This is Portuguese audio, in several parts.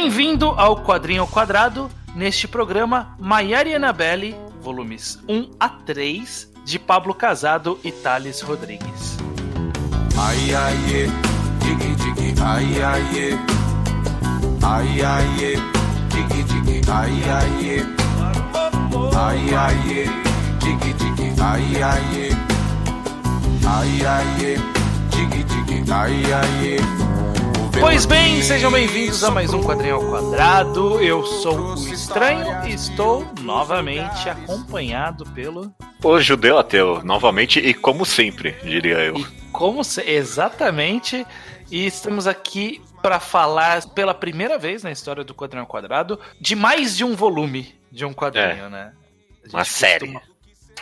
Bem-vindo ao Quadrinho ao Quadrado, neste programa Maiara e Annabelle, volumes 1 a 3, de Pablo Casado e Thales Rodrigues. Ai, ai, é. Digi, digi, ai, ai, é. Ai, ai, é. Digi, digi, ai, ai, é. Ai, ai, é. Digi, digi, ai, ai, é. Ai, ai, é. Digi, digi, ai, ai, é. Pois bem, sejam bem-vindos a mais um Quadrinho ao Quadrado. Eu sou o Estranho e estou novamente acompanhado pelo. O judeu ateu, novamente e como sempre, diria eu. E como se... Exatamente. E estamos aqui para falar pela primeira vez na história do Quadrinho ao Quadrado de mais de um volume de um quadrinho, É. né? Uma série. costuma-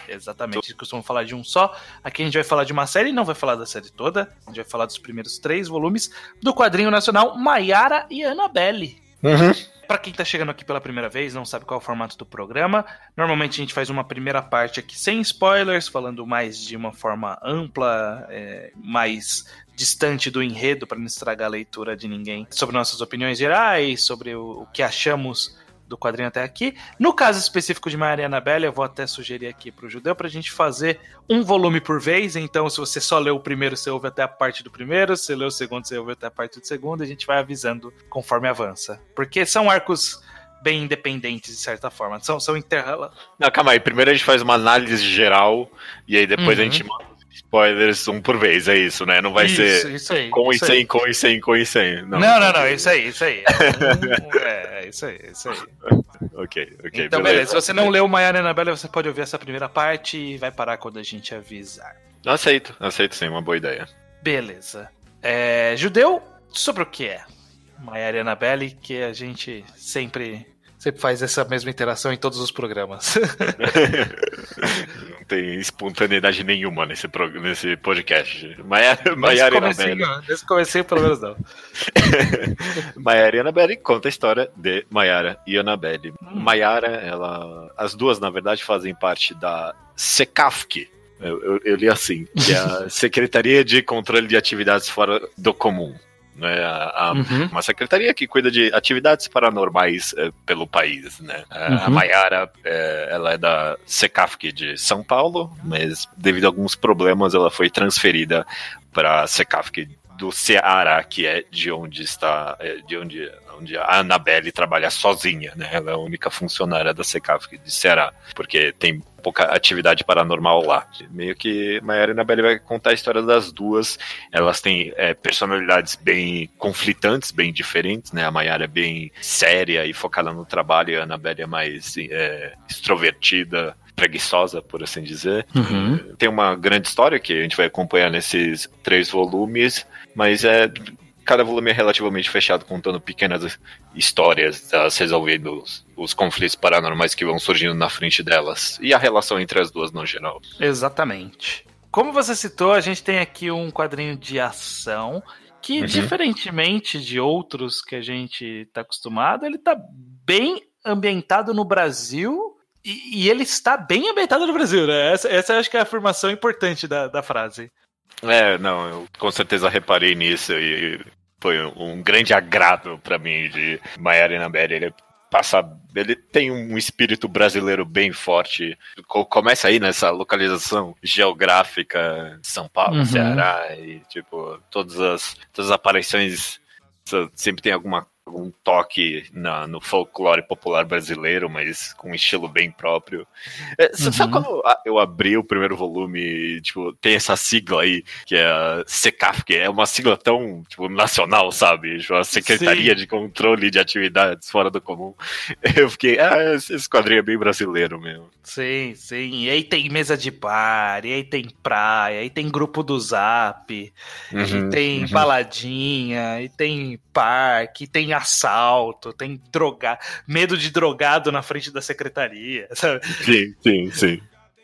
Exatamente, a gente costuma falar de um só. Aqui a gente vai falar de uma série, não vai falar da série toda. A gente vai falar dos primeiros três volumes do quadrinho nacional Maiara e Annabelle. Uhum. Pra quem tá chegando aqui pela primeira vez, não sabe qual é o formato do programa, normalmente a gente faz uma primeira parte aqui sem spoilers, falando mais de uma forma ampla, é, mais distante do enredo, para não estragar a leitura de ninguém, sobre nossas opiniões gerais, sobre o, o que achamos do quadrinho até aqui. No caso específico de Maria Annabelle, eu vou até sugerir aqui pro Judeu pra gente fazer um volume por vez. Então, se você só leu o primeiro, você ouve até a parte do primeiro. Se você leu o segundo, você ouve até a parte do segundo. A gente vai avisando conforme avança. Porque são arcos bem independentes, de certa forma. São, são interrela... Não, calma aí. Primeiro a gente faz uma análise geral e aí depois a Uhum. gente manda os spoilers um por vez, é isso, né? Não vai isso, ser isso aí. com e isso aí. sem, com e sem, com e sem. Não, não, não, é isso aí, isso aí. É, é, isso aí, isso aí. Ok, ok, então, beleza. Se você não leu Maiara e Annabelle, você pode ouvir essa primeira parte e vai parar quando a gente avisar. Aceito, aceito sim, uma boa ideia. Beleza. É, judeu, sobre o que é? Maiara e Annabelle, que a gente sempre, sempre faz essa mesma interação em todos os programas. Tem espontaneidade nenhuma nesse, prog- nesse podcast. Maiara Nesse Maiara e comecinho, Annabelle. nesse comecinho, pelo menos não. Maiara e Annabelle conta a história de Maiara e Annabelle. Hum. Maiara, ela. As duas, na verdade, fazem parte da SECAFC. Eu, eu- eu li assim, que é a Secretaria de Controle de Atividades Fora do Comum. Né? A- a- Uhum. uma secretaria que cuida de atividades paranormais eh, pelo país, né? A- A Uhum. Maiara, eh, ela é da SECAFC de São Paulo, mas devido a alguns problemas ela foi transferida para a SECAFC do Ceará, que é de onde está, é, de onde, onde a Annabelle trabalha sozinha, né? Ela é a única funcionária da SECAFC de Ceará, porque tem pouca atividade paranormal lá. Meio que Maiara e Annabelle vai contar a história das duas. Elas têm é, personalidades bem conflitantes, bem diferentes, né? A Maiara é bem séria e focada no trabalho, e a Annabelle é mais é, extrovertida, preguiçosa, por assim dizer. Uhum. Tem uma grande história que a gente vai acompanhar nesses três volumes, mas é cada volume é relativamente fechado, contando pequenas histórias, elas resolvendo os, os conflitos paranormais que vão surgindo na frente delas e a relação entre as duas no geral. Exatamente. Como você citou, a gente tem aqui um quadrinho de ação que, Uhum. diferentemente de outros que a gente está acostumado, ele está bem ambientado no Brasil e, e ele está bem ambientado no Brasil, né? Essa, essa eu acho que é a afirmação importante da, da frase. É, não, eu com certeza reparei nisso e foi um grande agrado pra mim de Maiara e Annabelle. Ele passa, ele tem um espírito brasileiro bem forte. Co- Começa aí nessa localização geográfica, São Paulo, Uhum. Ceará e tipo todas as todas as aparições sempre tem alguma algum toque na- no folclore popular brasileiro, mas com um estilo bem próprio. É, s- Sabe Uhum. quando eu abri o primeiro volume e, tipo, tem essa sigla aí, que é a SECAF, que é uma sigla tão, tipo, nacional, sabe? Tipo, a Secretaria Sim. de Controle de Atividades Fora do Comum. Eu fiquei, ah, esse quadrinho é bem brasileiro mesmo. Sim, sim. E aí tem mesa de bar, e aí tem praia, e tem grupo do Zap, e Uhum, tem uhum. baladinha, e tem parque, tem assalto, tem droga... medo de drogado na frente da secretaria, sabe? Sim, sim, sim.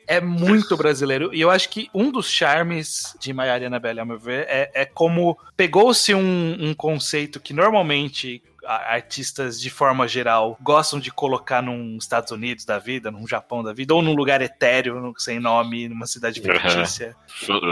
É muito brasileiro. E eu acho que um dos charmes de Maiara e Annabelle, ao meu ver, é, é como pegou-se um, um conceito que normalmente a- artistas, de forma geral, gostam de colocar num Estados Unidos da vida, num Japão da vida, ou num lugar etéreo, sem nome, numa cidade Uhum. fictícia,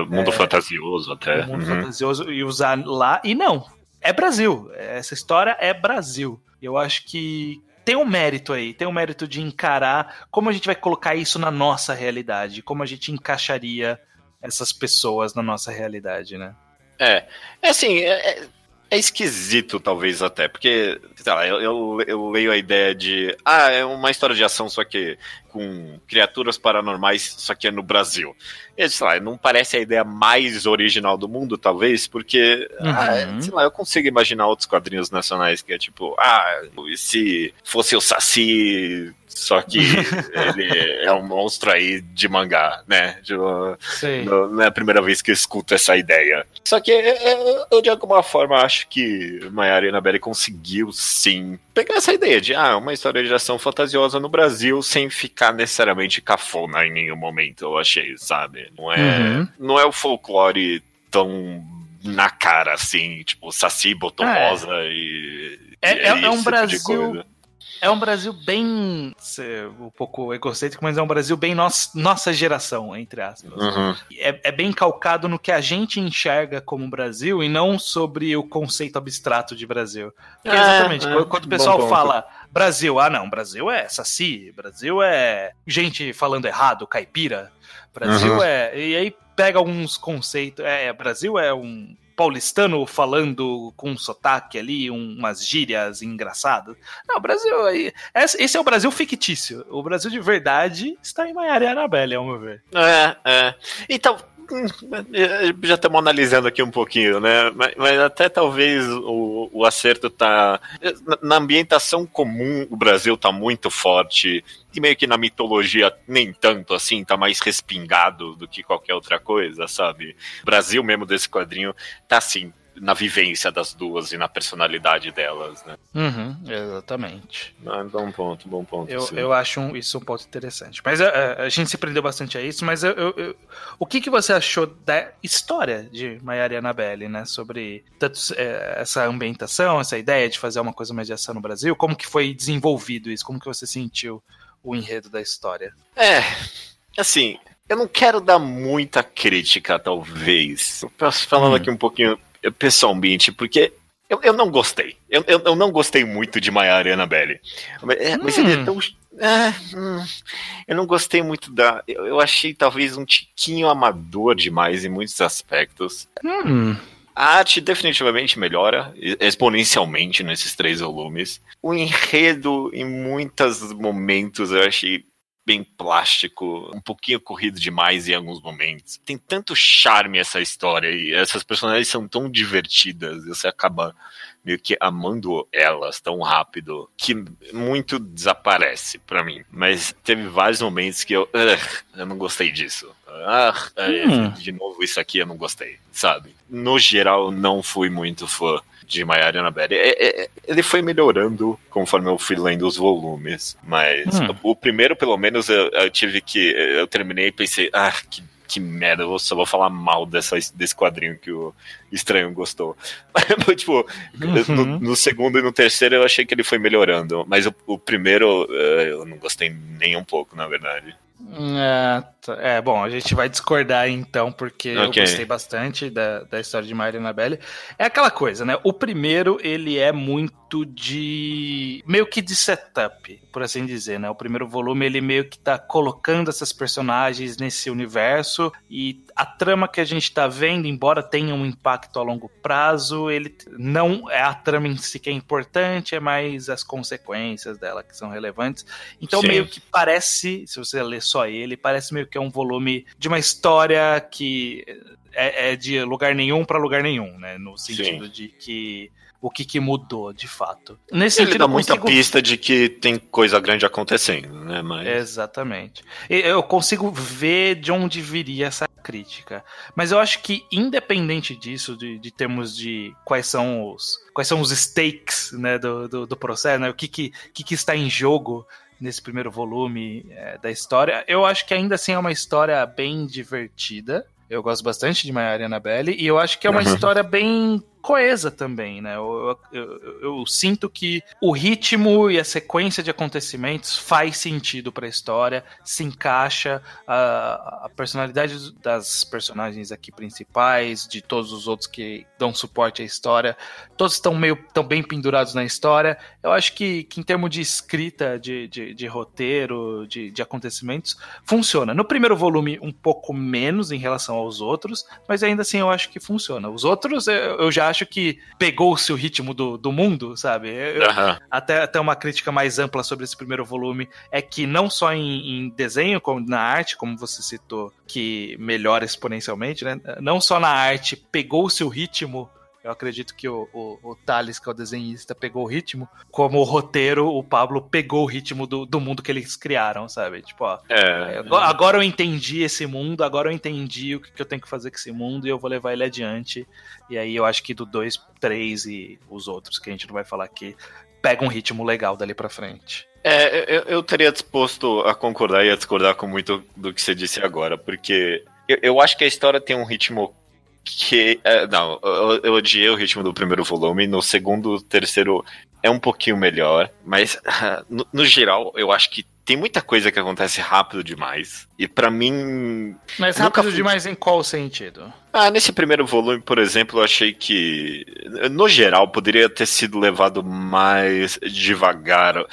Mundo fantasioso até. mundo Uhum. fantasioso, e usar lá. E não, é Brasil. Essa história é Brasil. Eu acho que tem um mérito aí, tem um mérito de encarar como a gente vai colocar isso na nossa realidade, como a gente encaixaria essas pessoas na nossa realidade, né? É, é assim, é, é é esquisito, talvez até, porque, sei lá, eu, eu, eu, leio a ideia de. Ah, é uma história de ação, só que com criaturas paranormais, só que é no Brasil. E, sei lá, não parece a ideia mais original do mundo, talvez, porque, uhum. ah, sei lá, eu consigo imaginar outros quadrinhos nacionais que é tipo, ah, se fosse o Saci só que ele é um monstro aí de mangá, né? Tipo, não, não, é a primeira vez que eu escuto essa ideia. Só que é, é, eu, de alguma forma, acho que Maiara Inabelli conseguiu, sim, pegar essa ideia de ah, uma história de ação fantasiosa no Brasil sem ficar necessariamente cafona em nenhum momento, eu achei, sabe? Não é, uhum. não é o folclore tão na cara, assim, tipo, Saci botou é. rosa e. É, é, é um tipo Brasil é um Brasil bem. um pouco egocêntrico, mas é um Brasil bem nossa, nossa geração, entre aspas. Uhum. É, é, bem calcado no que a gente enxerga como Brasil e não sobre o conceito abstrato de Brasil. Porque, é, exatamente, é, quando o pessoal fala Brasil, ah não, Brasil é saci, Brasil é gente falando errado, caipira. Brasil uhum. é. E aí pega alguns conceitos. É, Brasil é um paulistano falando com um sotaque ali, umas gírias engraçadas. Não, o Brasil. Esse é o Brasil fictício. O Brasil de verdade está em Maiara e Anabelle, ao meu ver. É, é. Então, já estamos analisando aqui um pouquinho, né? Mas, mas até talvez o, o, acerto tá. Na ambientação comum, o Brasil tá muito forte. E meio que na mitologia, nem tanto assim, tá mais respingado do que qualquer outra coisa, sabe? O Brasil mesmo desse quadrinho tá assim, na vivência das duas e na personalidade delas, né? Uhum, exatamente. Ah, bom ponto, bom ponto. Eu, eu acho um, isso um ponto interessante. Mas a, é, é, a, gente se prendeu bastante a isso, mas eu, eu, o que, que você achou da história de Maiara e Annabelle, né? Sobre tanto, é, essa ambientação, essa ideia de fazer uma coisa mais de ação no Brasil, como que foi desenvolvido isso? Como que você sentiu o enredo da história? É, assim, eu não quero dar muita crítica, talvez. Falando hum. aqui um pouquinho pessoalmente, porque eu, eu não gostei. Eu, eu, eu não gostei muito de Maiara e Annabelle. Mas, hum. ele é hum. tão. É, hum, eu não gostei muito da. Eu, eu, achei talvez um tiquinho amador demais em muitos aspectos. Hum. A arte definitivamente melhora exponencialmente nesses três volumes. O enredo, em muitos momentos, eu achei bem plástico, um pouquinho corrido demais em alguns momentos. Tem tanto charme essa história e essas personagens são tão divertidas, você acaba meio que amando elas tão rápido que muito desaparece para mim. Mas teve vários momentos que eu, eu não gostei disso. Ah, hum. de novo isso aqui eu não gostei, sabe? No geral, não fui muito fã de Maiara e Annabelle. É, é, ele foi melhorando conforme eu fui lendo os volumes, mas hum. o primeiro, pelo menos, eu, eu, tive que. Eu terminei e pensei, ah, que, que merda, eu só vou falar mal dessa, desse quadrinho que o Estranho gostou. tipo, uhum. no, no, segundo e no terceiro eu achei que ele foi melhorando, mas o, o primeiro eh, eu não gostei nem um pouco, na verdade. É. é, bom, a gente vai discordar então, porque okay. eu gostei bastante da, da história de Maria Annabelle. É aquela coisa, né? O primeiro, ele é muito de. meio que de setup, por assim dizer, né? O primeiro volume, ele meio que tá colocando essas personagens nesse universo e a trama que a gente tá vendo, embora tenha um impacto a longo prazo, ele não é a trama em si que é importante, é mais as consequências dela que são relevantes. Então, Sim. meio que parece, se você ler só ele, parece meio que é um volume de uma história que é, é de lugar nenhum para lugar nenhum, né? No sentido Sim. de que o que, que, mudou de fato. Nesse Ele sentido, dá muita consigo... pista de que tem coisa grande acontecendo, né? Mas... Exatamente. Eu consigo ver de onde viria essa crítica. Mas eu acho que, independente disso, de, de termos de quais são os quais são os stakes né, do, do, do processo, né? o que, que, que, que está em jogo nesse primeiro volume é, da história. Eu acho que ainda assim é uma história bem divertida. Eu gosto bastante de e Annabelle, e eu acho que é uma uhum. história bem coesa também, né? Eu, eu, eu, sinto que o ritmo e a sequência de acontecimentos faz sentido para a história, se encaixa a, a, personalidade das personagens aqui principais, de todos os outros que dão suporte à história, todos estão meio tão bem pendurados na história. Eu acho que, que em termos de escrita, de, de, de roteiro, de, de acontecimentos, funciona. No primeiro volume, um pouco menos em relação aos outros, mas ainda assim eu acho que funciona. Os outros eu, eu já acho que pegou-se o ritmo do, do mundo, sabe? Eu, uhum. até, até uma crítica mais ampla sobre esse primeiro volume é que não só em, em desenho, como na arte, como você citou, que melhora exponencialmente, né? Não só na arte pegou-se o ritmo eu acredito que o, o, o Thales, que é o desenhista, pegou o ritmo. Como o roteiro, o Pablo pegou o ritmo do, do mundo que eles criaram, sabe? Tipo, ó. É, agora, agora, eu entendi esse mundo, agora eu entendi o que, que eu tenho que fazer com esse mundo e eu vou levar ele adiante. E aí eu acho que do 2, 3 e os outros, que a gente não vai falar aqui, pega um ritmo legal dali pra frente. É, eu, eu estaria disposto a concordar e a discordar com muito do que você disse agora, porque eu, eu acho que a história tem um ritmo que. É, não, eu, eu, odiei o ritmo do primeiro volume. No segundo, terceiro é um pouquinho melhor. Mas, no, no geral, eu acho que tem muita coisa que acontece rápido demais. E para mim. Mas rápido fui... demais em qual sentido? Ah, nesse primeiro volume, por exemplo, eu achei que. No geral, poderia ter sido levado mais devagar.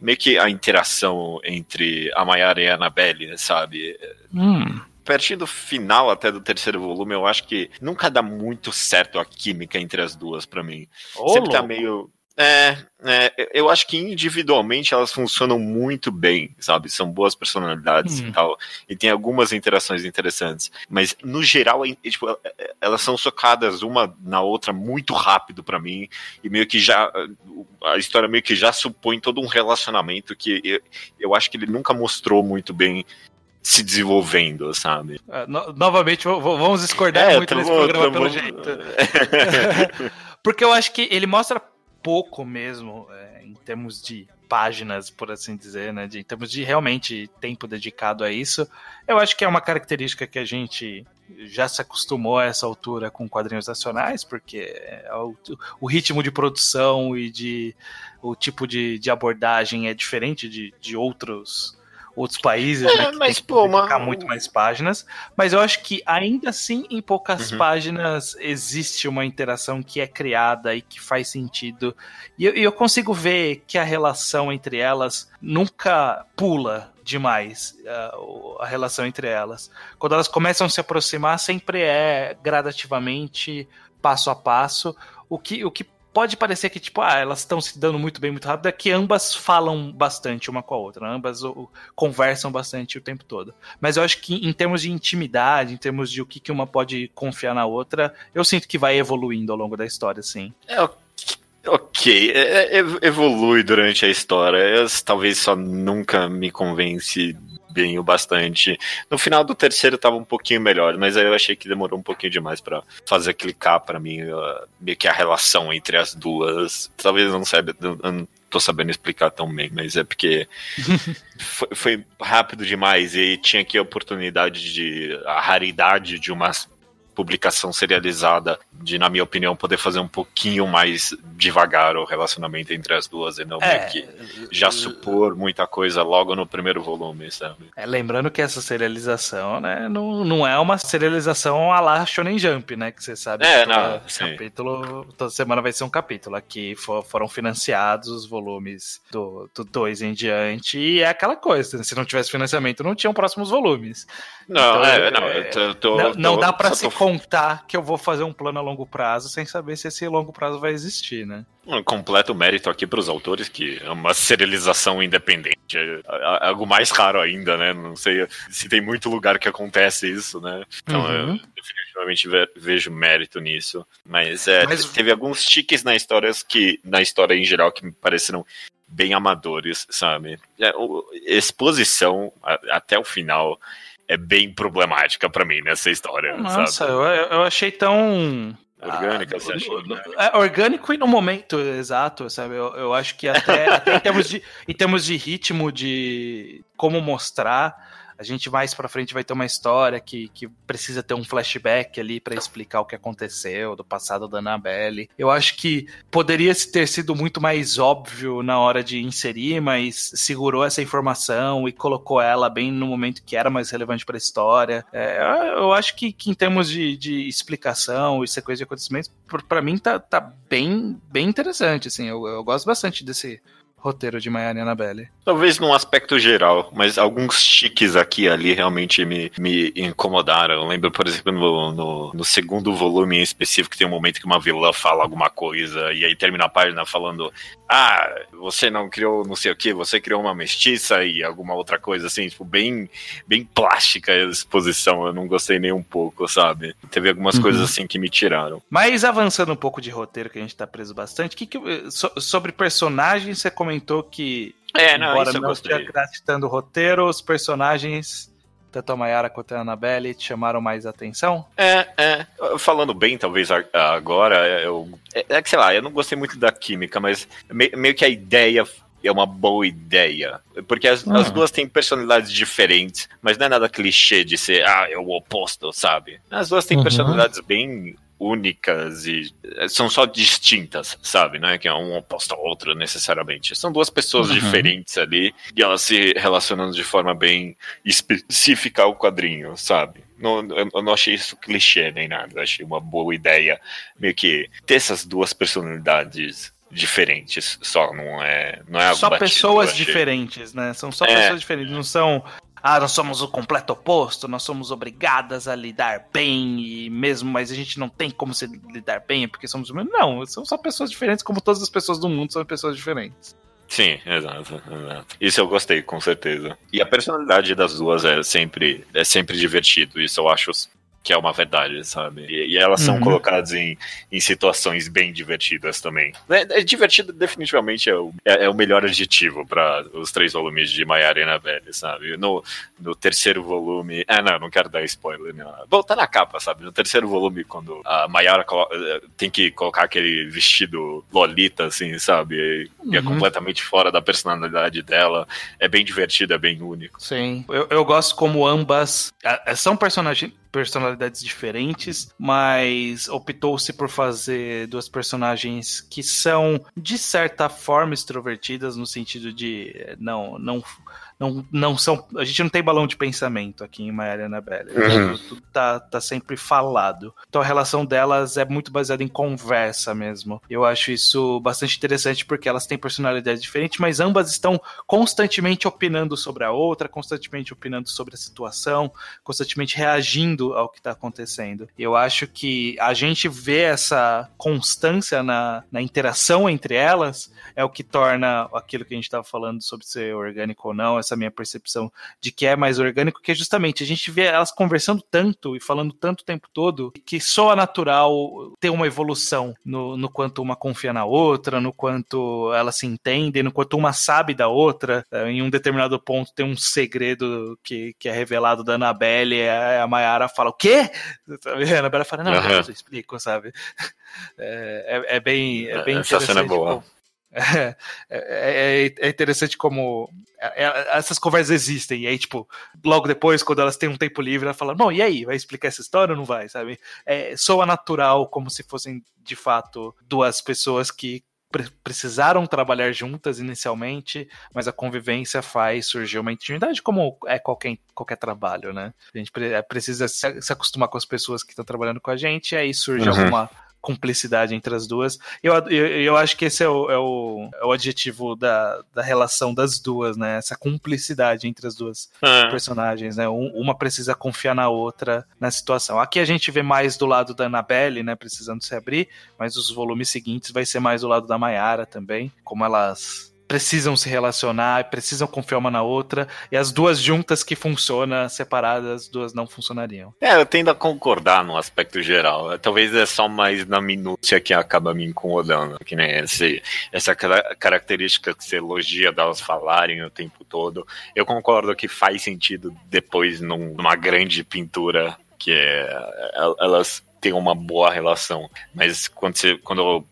Meio que a interação entre a Mayara e a Annabelle, sabe? Hum pertinho do final até do terceiro volume, eu acho que nunca dá muito certo a química entre as duas para mim. Ô, Sempre tá louco. tá meio. É, é, eu acho que individualmente elas funcionam muito bem, sabe? São boas personalidades hum. e tal. E tem algumas interações interessantes. Mas, no geral, é, tipo, é, é, elas são socadas uma na outra muito rápido para mim. E meio que já. A história meio que já supõe todo um relacionamento que eu, eu acho que ele nunca mostrou muito bem se desenvolvendo, sabe? É, no, novamente, vamos discordar é, muito nesse programa pelo jeito. Porque eu acho que ele mostra pouco mesmo, é, em termos de páginas, por assim dizer, né? De, em termos de realmente tempo dedicado a isso. Eu acho que é uma característica que a gente já se acostumou a essa altura com quadrinhos nacionais, porque é o, o, ritmo de produção e de o tipo de, de abordagem é diferente de, de outros outros países, é, né? mas, pô, uma... muito mais páginas. Mas eu acho que ainda assim, em poucas uhum. páginas, existe uma interação que é criada e que faz sentido. E eu, eu consigo ver que a relação entre elas nunca pula demais uh, a relação entre elas. Quando elas começam a se aproximar, sempre é gradativamente, passo a passo. O que, o que pode parecer que, tipo, ah, elas estão se dando muito bem, muito rápido, é que ambas falam bastante uma com a outra, né? ambas conversam bastante o tempo todo. Mas eu acho que em termos de intimidade, em termos de o que, que uma pode confiar na outra, eu sinto que vai evoluindo ao longo da história, sim. É, ok, é, é, evolui durante a história, eu, talvez só nunca me convence bem o bastante. No final do terceiro tava um pouquinho melhor, mas aí eu achei que demorou um pouquinho demais para fazer clicar para mim, uh, meio que a relação entre as duas. Talvez não saiba, eu não tô sabendo explicar tão bem, mas é porque foi, foi, rápido demais e tinha aqui a oportunidade de a raridade de umas publicação serializada de, na minha opinião, poder fazer um pouquinho mais devagar o relacionamento entre as duas e não é, que já supor muita coisa logo no primeiro volume, sabe? É, lembrando que essa serialização, né, não, não é uma serialização a la Shonen Jump, né, que você sabe é, que não, capítulo, toda semana vai ser um capítulo. Aqui for, foram financiados os volumes do 2 em diante e é aquela coisa, se não tivesse financiamento não tinham próximos volumes. Não, então, é, não, eu tô, tô, não, não dá para se tô... contar que eu vou fazer um plano a longo prazo sem saber se esse longo prazo vai existir, né? Um completo mérito aqui para os autores, que é uma serialização independente. É, é algo mais raro ainda, né? Não sei se tem muito lugar que acontece isso, né? Então uhum. eu definitivamente vejo mérito nisso. Mas, é, Mas... teve alguns tiques na história que, na história em geral, que me pareceram bem amadores, sabe? É, exposição até o final é bem problemática para mim nessa história. Nossa, eu, eu, achei tão. Orgânica, ah, você acha? Né? É orgânico e no momento exato, sabe? Eu, eu acho que até, até em, termos de, em termos de ritmo, de como mostrar, A gente mais pra frente vai ter uma história que, que precisa ter um flashback ali para explicar o que aconteceu do passado da Annabelle. Eu acho que poderia ter sido muito mais óbvio na hora de inserir, mas segurou essa informação e colocou ela bem no momento que era mais relevante para a história. É, eu acho que, que em termos de, de, explicação e sequência de acontecimentos, para mim tá, tá bem, bem interessante. Assim, eu, eu gosto bastante desse roteiro de Maiara e Annabelle. Talvez num aspecto geral, mas alguns chiques aqui e ali realmente me, me incomodaram. Eu lembro, por exemplo, no, no, no, segundo volume em específico, tem um momento que uma vilã fala alguma coisa e aí termina a página falando: Ah, você não criou não sei o que, você criou uma mestiça e alguma outra coisa assim, tipo, bem, bem plástica a exposição. Eu não gostei nem um pouco, sabe? Teve algumas uhum. coisas assim que me tiraram. Mas avançando um pouco de roteiro, que a gente tá preso bastante, que, que so, sobre personagens você comentou que, é, não, embora não esteja citando o roteiro, os personagens tanto a Mayara quanto a Annabelle te chamaram mais atenção? É, é. Falando bem, talvez agora, eu. É, é que sei lá, eu não gostei muito da química, mas meio que a ideia é uma boa ideia. Porque as, uhum. as, duas têm personalidades diferentes, mas não é nada clichê de ser, ah, é o oposto, sabe? As duas têm uhum. personalidades bem únicas e eh, são só distintas, sabe? Não é que é um oposto ao outro necessariamente. São duas pessoas uhum. diferentes ali e elas se relacionando de forma bem específica ao quadrinho, sabe? Não, eu não achei isso clichê nem nada. Eu achei uma boa ideia meio que ter essas duas personalidades diferentes, só não é não é só pessoas diferentes, né? São só é. pessoas diferentes, não são ah, nós somos o completo oposto, nós somos obrigadas a lidar bem e mesmo, mas a gente não tem como se lidar bem porque somos humanos. Não, são só pessoas diferentes, como todas as pessoas do mundo são pessoas diferentes. Sim, exato, exato. Isso eu gostei, com certeza. E a personalidade das duas é sempre, é sempre divertido. Isso eu acho que é uma verdade, sabe? E, e elas são uhum. colocadas em, em situações bem divertidas também. É, é divertido, definitivamente, é o, é, é o melhor adjetivo para os três volumes de Maiara e Annabelle, sabe? No, no terceiro volume. Ah, não, não quero dar spoiler. Não. Bom, tá na capa, sabe? No terceiro volume, quando a Maiara eh, tem que colocar aquele vestido lolita, assim, sabe? E é uhum. completamente fora da personalidade dela. É bem divertido, é bem único. Sim. Eu, eu gosto como ambas. São personagens personalidades diferentes, mas optou-se por fazer duas personagens que são de certa forma extrovertidas no sentido de não não não, não são. A gente não tem balão de pensamento aqui em Maria Annabelle. Uhum. Tudo tá, tá sempre falado. Então a relação delas é muito baseada em conversa mesmo. Eu acho isso bastante interessante porque elas têm personalidades diferentes, mas ambas estão constantemente opinando sobre a outra, constantemente opinando sobre a situação, constantemente reagindo ao que está acontecendo. Eu acho que a gente vê essa constância na, na interação entre elas é o que torna aquilo que a gente estava falando sobre ser orgânico ou não, essa essa minha percepção de que é mais orgânico, que é justamente a gente vê elas conversando tanto e falando tanto o tempo todo que só é natural ter uma evolução no, no quanto uma confia na outra, no quanto elas se entendem, no quanto uma sabe da outra. É, em um determinado ponto tem um segredo que, que é revelado da Annabelle e a, a Mayara fala: O quê? A Annabelle fala: Não, uhum. eu explico, sabe? É, é, é bem, é bem Essa cena é boa. É, é, é, é, interessante como é, é, essas conversas existem. E aí, tipo, logo depois, quando elas têm um tempo livre, ela fala: Bom, e aí? Vai explicar essa história ou não vai? Sabe? É, soa natural, como se fossem de fato duas pessoas que precisaram trabalhar juntas inicialmente, mas a convivência faz surgir uma intimidade, como é qualquer, qualquer trabalho, né? A gente precisa se acostumar com as pessoas que estão trabalhando com a gente, e aí surge uhum. alguma cumplicidade entre as duas. Eu, eu, eu acho que esse é o, é o, é o adjetivo da, da relação das duas, né? Essa cumplicidade entre as duas é. personagens, né? Um, uma precisa confiar na outra na situação. Aqui a gente vê mais do lado da Annabelle, né? Precisando se abrir, mas os volumes seguintes vai ser mais do lado da Mayara também, como elas precisam se relacionar, precisam confiar uma na outra, e as duas juntas que funcionam, separadas, as duas não funcionariam. É, eu tendo a concordar no aspecto geral. Talvez é só mais na minúcia que acaba me incomodando, que nem esse, essa característica que você elogia delas falarem o tempo todo. Eu concordo que faz sentido depois numa grande pintura que é, elas têm uma boa relação, mas quando, você, quando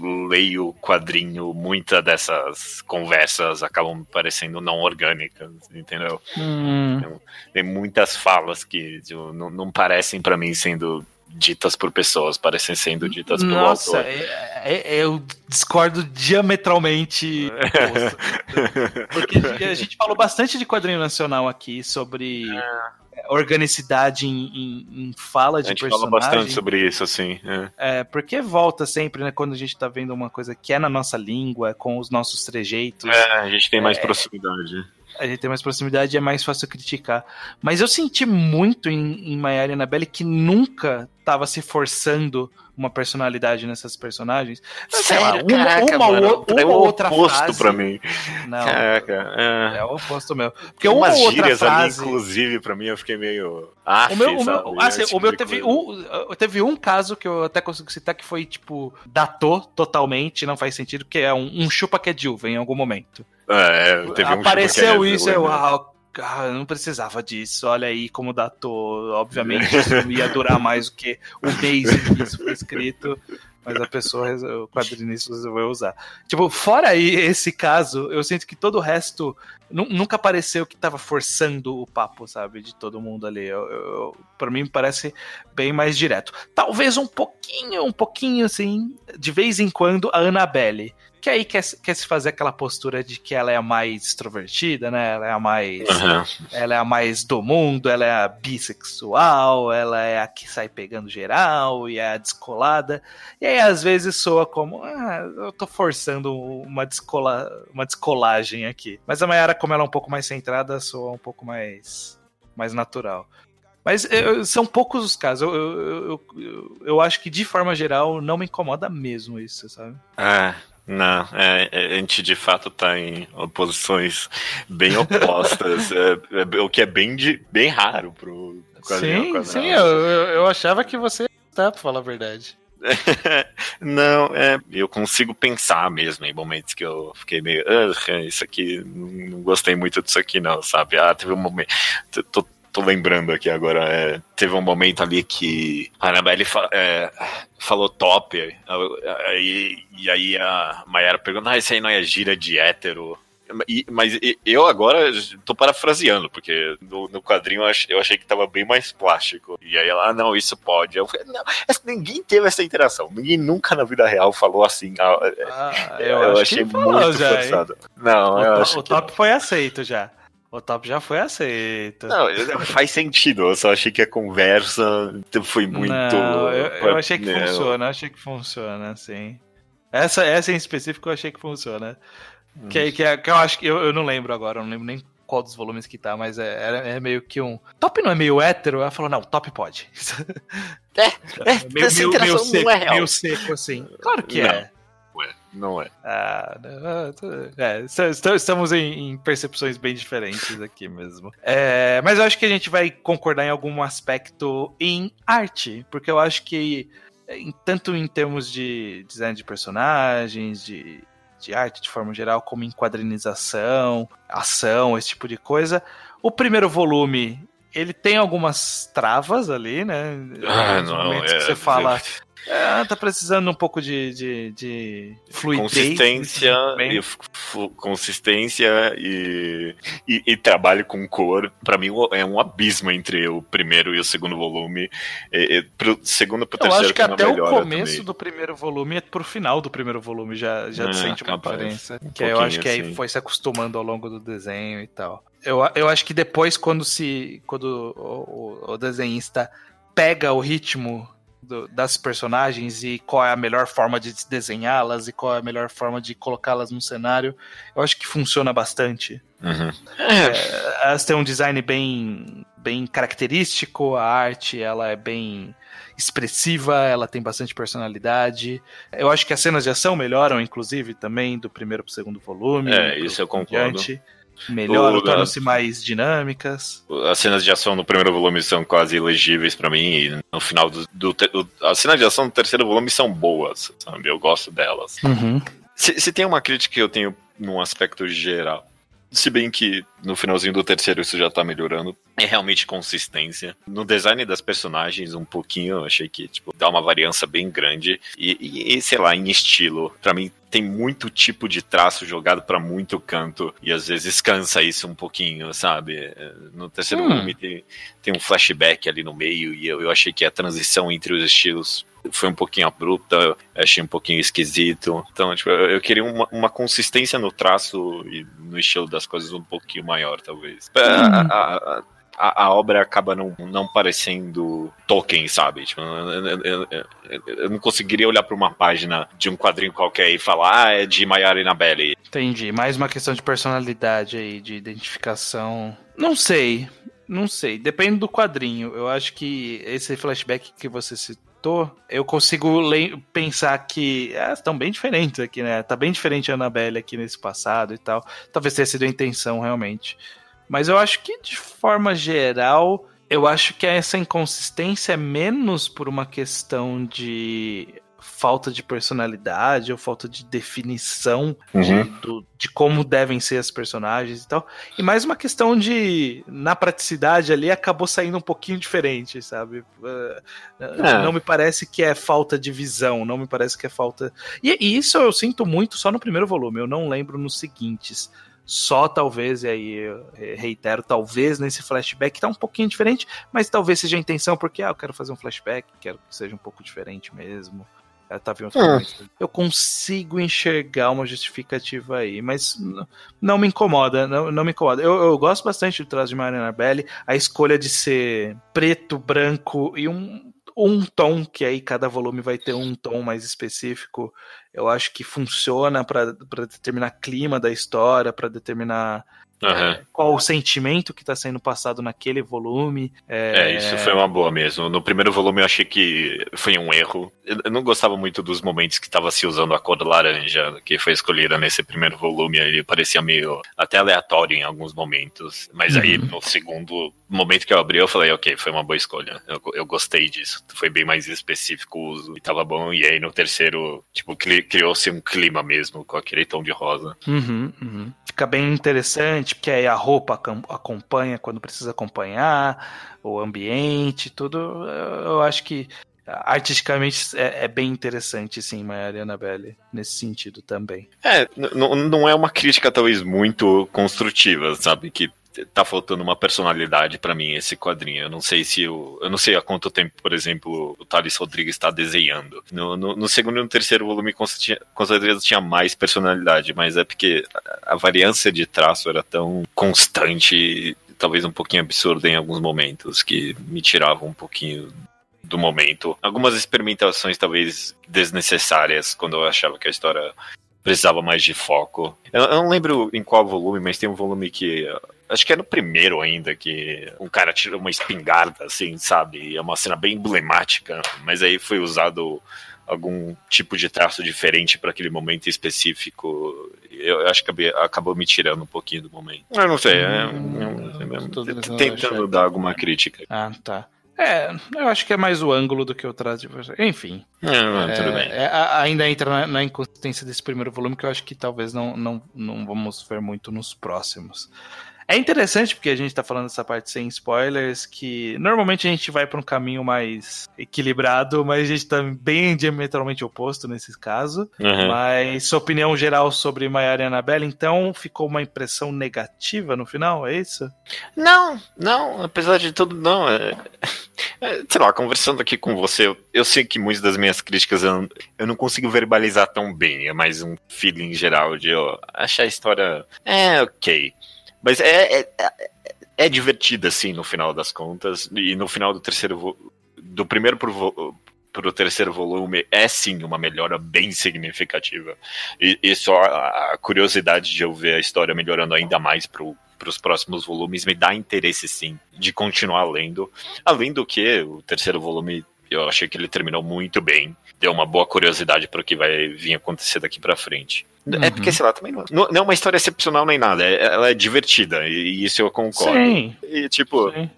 leio o quadrinho, muitas dessas conversas acabam me parecendo não orgânicas, entendeu? Hum. Tem, tem muitas falas que tipo, não, não parecem para mim sendo ditas por pessoas, parecem sendo ditas pelo Nossa, autor. é- é- eu discordo diametralmente. Porque a gente falou bastante de quadrinho nacional aqui sobre organicidade em, em- em fala A de gente fala personagem. bastante sobre isso, assim. é. É, porque volta sempre, né? Quando a gente tá vendo uma coisa que é na nossa língua, com os nossos trejeitos. É, a gente tem mais proximidade. A gente tem mais proximidade e é mais fácil criticar. Mas eu senti muito em, em Maiara e Annabelle que nunca tava se forçando uma personalidade nessas personagens. Sei lá, uma, Caraca, uma, mano, ou- uma é outra oposto frase. pra mim. Não, Caraca, é. é o oposto meu. Porque Tem uma outra gírias frase. ali, inclusive, pra mim, eu fiquei meio. Ah, O meu, o meu, assim, o meu tipo teve, coisa. um, teve um caso que eu até consigo citar que foi, tipo, datou totalmente, não faz sentido, que é um, um chupa que é Dilva em algum momento. É, um Apareceu é isso, eu, lembro. ah, ah, não precisava disso, olha aí como datou. Obviamente, isso não ia durar mais do que o mês que isso foi escrito, mas a pessoa, o quadrinista resolveu usar. Tipo, fora aí esse caso, eu sinto que todo o resto nu- nunca pareceu que tava forçando o papo, sabe, de todo mundo ali. Eu, eu, pra mim parece bem mais direto. Talvez um pouquinho, um pouquinho assim, de vez em quando, a Annabelle. Que aí quer, se- quer se fazer aquela postura de que ela é a mais extrovertida, né? Ela é a mais. Aham. Ela é a mais do mundo, ela é a bissexual, ela é a que sai pegando geral e é a descolada. E aí às vezes soa como, ah, eu tô forçando uma, descola, uma descolagem aqui. Mas a Mayara, como ela é um pouco mais centrada, soa um pouco mais, mais natural. Mas eu- são poucos os casos. Eu, eu, eu, eu, eu acho que, de forma geral, não me incomoda mesmo isso, sabe? É, não, é, é, a gente de fato tá em posições bem opostas, é, é, o que é bem, de, bem raro pro quadrinho sim, sim, eu, eu, achava que você tá, pra falar a verdade. Não, é, eu consigo pensar mesmo em momentos que eu fiquei meio, "Ah, isso aqui, não não gostei muito disso aqui não, sabe? Ah, teve um momento, tô- tô, lembrando aqui agora, é, teve um momento ali que a Annabelle fa- é, falou top, aí, e aí a Mayara perguntou, ah, isso aí não é gira de hétero? E- mas eu agora tô parafraseando, porque no, no quadrinho eu ach- eu achei que tava bem mais plástico. E aí ela, ah, não, isso pode. Eu falei, não, essa- ninguém teve essa interação. Ninguém nunca na vida real falou assim. ah, Ah, eu, acho achei muito já, hein? forçado. Não, O, eu acho o que top foi aceito já. O top já foi aceito. não, faz sentido. Eu só achei que a conversa foi muito. Não, eu, eu achei que Não. funciona, eu achei que funciona, sim. Essa, essa em específico eu achei que funciona. Que, que, é- que eu acho que eu, eu não lembro agora, eu não lembro nem qual dos volumes que tá, mas é, é, é meio que um. Top não é meio hétero? Ela falou, não, top pode. É, essa interação não seco, é real. meio seco, assim. Claro que Não. é. Não é. Ah, é, est- estamos em, percepções bem diferentes aqui mesmo. É, mas eu acho que a gente vai concordar em algum aspecto em arte, porque eu acho que, tanto em termos de design de personagens, de, de arte de forma geral, como em quadrinização, ação, esse tipo de coisa, o primeiro volume. Ele tem algumas travas ali, né? Ah, não, é. que você fala, ah, tá precisando um pouco de, de, de fluidez. consistência e consistência e, e, e trabalho com cor para mim é um abismo entre o primeiro e o segundo volume e, e pro segundo pro eu terceiro acho que uma até o começo também. do primeiro volume é pro final do primeiro volume já, já É, sente uma capaz. diferença. Um que aí eu acho que aí assim. foi se acostumando ao longo do desenho e tal. Eu, eu acho que depois, quando se. Quando o, o- o desenhista pega o ritmo do- das personagens e qual é a melhor forma de desenhá-las e qual é a melhor forma de colocá-las no cenário, eu acho que funciona bastante. Uhum. elas têm um design bem, bem característico, a arte ela é bem expressiva, ela tem bastante personalidade. Eu acho que as cenas de ação melhoram, inclusive, também do primeiro pro segundo volume. É, pro- isso eu concordo. diante. Melhoram, tornam-se mais dinâmicas. As cenas de ação no primeiro volume são quase ilegíveis pra mim, e no final do. do, do- as cenas de ação do terceiro volume são boas, sabe? Eu gosto delas. Se, se tem uma crítica que eu tenho num aspecto geral, Se bem que no finalzinho do terceiro isso já tá melhorando. É realmente consistência. No design das personagens, um pouquinho, eu achei que tipo, dá uma variância bem grande. E, e, sei lá, em estilo. para mim tem muito tipo de traço jogado para muito canto e às vezes cansa isso um pouquinho, sabe? No terceiro hum. volume tem, tem um flashback ali no meio e eu, eu achei que a transição entre os estilos foi um pouquinho abrupta, eu achei um pouquinho esquisito. Então, tipo, eu, eu queria uma, uma, consistência no traço e no estilo das coisas um pouquinho maior, talvez. Hum. A, a, a, a, obra acaba não, não parecendo Tolkien, sabe? Tipo, eu, eu, eu, não conseguiria olhar para uma página de um quadrinho qualquer e falar, ah, é de Mayara Inabelli. Entendi. Mais uma questão de personalidade aí, de identificação. Não sei. Não sei. Depende do quadrinho. Eu acho que esse flashback que você citou, eu consigo pensar que ah, estão bem diferentes aqui, né? Tá bem diferente a Annabelle aqui nesse passado e tal. Talvez tenha sido a intenção, realmente. Mas eu acho que, de forma geral, eu acho que essa inconsistência é menos por uma questão de falta de personalidade ou falta de definição uhum. de, do, de, como devem ser as personagens e tal. E mais uma questão de, na praticidade ali, acabou saindo um pouquinho diferente, sabe? Uh, é. Não me parece que é falta de visão, não me parece que é falta. E, e, isso eu sinto muito só no primeiro volume, eu não lembro nos seguintes. Só talvez, e aí eu reitero, talvez nesse flashback tá um pouquinho diferente, mas talvez seja a intenção, porque ah, eu quero fazer um flashback, quero que seja um pouco diferente mesmo. Tá vendo? Hum. Eu consigo enxergar uma justificativa aí, mas não me incomoda, não, não me incomoda. Eu, eu gosto bastante do traço de Mariana Belli, a escolha de ser preto, branco e um um tom, que aí cada volume vai ter um tom mais específico, eu acho que funciona para determinar clima da história, para determinar Uhum. qual o sentimento que está sendo passado naquele volume. É... é... isso foi uma boa mesmo. No primeiro volume eu achei que foi um erro. Eu não gostava muito dos momentos que estava se usando a cor laranja, que foi escolhida nesse primeiro volume. Ele parecia meio até aleatório em alguns momentos. Mas uhum. aí no segundo momento que eu abri, eu falei, ok, foi uma boa escolha. Eu, eu gostei disso. Foi bem mais específico o uso e tava bom. E aí no terceiro, tipo, criou-se um clima mesmo com aquele tom de rosa. Uhum, uhum. Fica bem interessante porque aí a roupa acompanha quando precisa acompanhar, o ambiente, tudo. Eu acho que artisticamente é, é, bem interessante, sim, Maria Annabelle, nesse sentido também. É, não é uma crítica talvez muito construtiva, sabe? Que tá faltando uma personalidade para mim esse quadrinho. Eu não sei se eu, eu não sei há quanto tempo, por exemplo, o Thales Rodrigues está desenhando. No, no, no, segundo e no terceiro volume com, certeza tinha mais personalidade, mas é porque a, a variância de traço era tão constante, talvez um pouquinho absurda em alguns momentos, que me tirava um pouquinho do momento. Algumas experimentações talvez desnecessárias quando eu achava que a história precisava mais de foco. Eu, eu não lembro em qual volume, mas tem um volume que Acho que é no primeiro ainda que um cara tira uma espingarda, assim, sabe? É uma cena bem emblemática, mas aí foi usado algum tipo de traço diferente para aquele momento específico. Eu acho que acabou me tirando um pouquinho do momento. Eu não sei, é, hum, é, é, tentando dar alguma crítica. Ah, tá. É, eu acho que é mais o ângulo do que o traço de você. Enfim. É, tudo bem. É, ainda entra na, na, inconsistência desse primeiro volume que eu acho que talvez não, não, não vamos ver muito nos próximos. É interessante porque a gente tá falando essa parte sem spoilers, que normalmente a gente vai para um caminho mais equilibrado, mas a gente tá bem diametralmente oposto nesse caso. Uhum. Mas sua opinião geral sobre Maiara e Annabelle, então ficou uma impressão negativa no final, é isso? Não, não, apesar de tudo, não. É, é, sei lá, conversando aqui com você, eu, eu, sei que muitas das minhas críticas eu, eu não consigo verbalizar tão bem, é mais um feeling geral de eu achar a história. É, ok. Mas é, é, é, é divertida, assim, no final das contas. E no final do terceiro. Do primeiro pro, pro terceiro volume é sim uma melhora bem significativa. E, e só a curiosidade de eu ver a história melhorando ainda mais pro, para os próximos volumes me dá interesse sim de continuar lendo. Além do que o terceiro volume eu achei que ele terminou muito bem, deu uma boa curiosidade para o que vai vir acontecer daqui para frente. É uhum. É porque, sei lá, também não, não, é uma história excepcional nem nada. É, ela é divertida, e, isso eu concordo. Sim. E, tipo, Sim.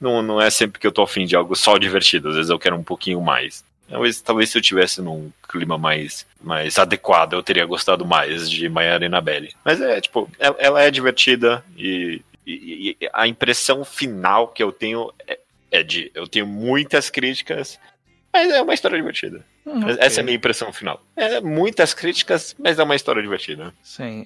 Não, não é sempre que eu tô afim de algo só divertido. Às vezes eu quero um pouquinho mais. Talvez, talvez se eu tivesse num clima mais, mais adequado, eu teria gostado mais de Maiara Inabelle. Mas é, tipo, ela, ela é divertida e, e, e, a impressão final que eu tenho é, é de. Eu tenho muitas críticas, mas é uma história divertida. Hum, okay. Essa é a minha impressão final. É, muitas críticas, mas é uma história divertida. Sim.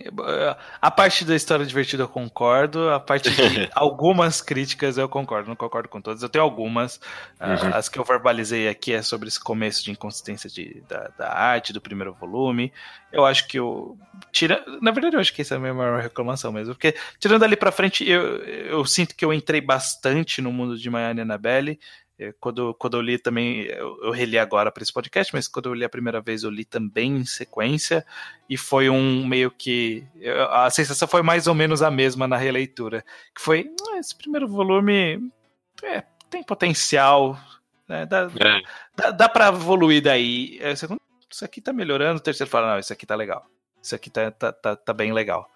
A parte da história divertida eu concordo. A parte de algumas críticas eu concordo. Não concordo com todas. Eu tenho algumas. Uhum. As que eu verbalizei aqui é sobre esse começo de inconsistência de, da, da arte, do primeiro volume. Eu acho que o. Tira... Na verdade, eu acho que essa é a minha maior reclamação mesmo. Porque, tirando ali pra frente, eu, eu sinto que eu entrei bastante no mundo de Maiane Annabelle. É, quando, quando eu li também, eu, eu reli agora para esse podcast, mas quando eu li a primeira vez, eu li também em sequência, e foi um meio que. A sensação foi mais ou menos a mesma na releitura. Que foi, ah, esse primeiro volume é, tem potencial, né, dá, é. dá, dá para evoluir daí. É, segundo, isso aqui tá melhorando, o terceiro fala, não, isso aqui tá legal. Isso aqui tá, tá, tá, tá bem legal.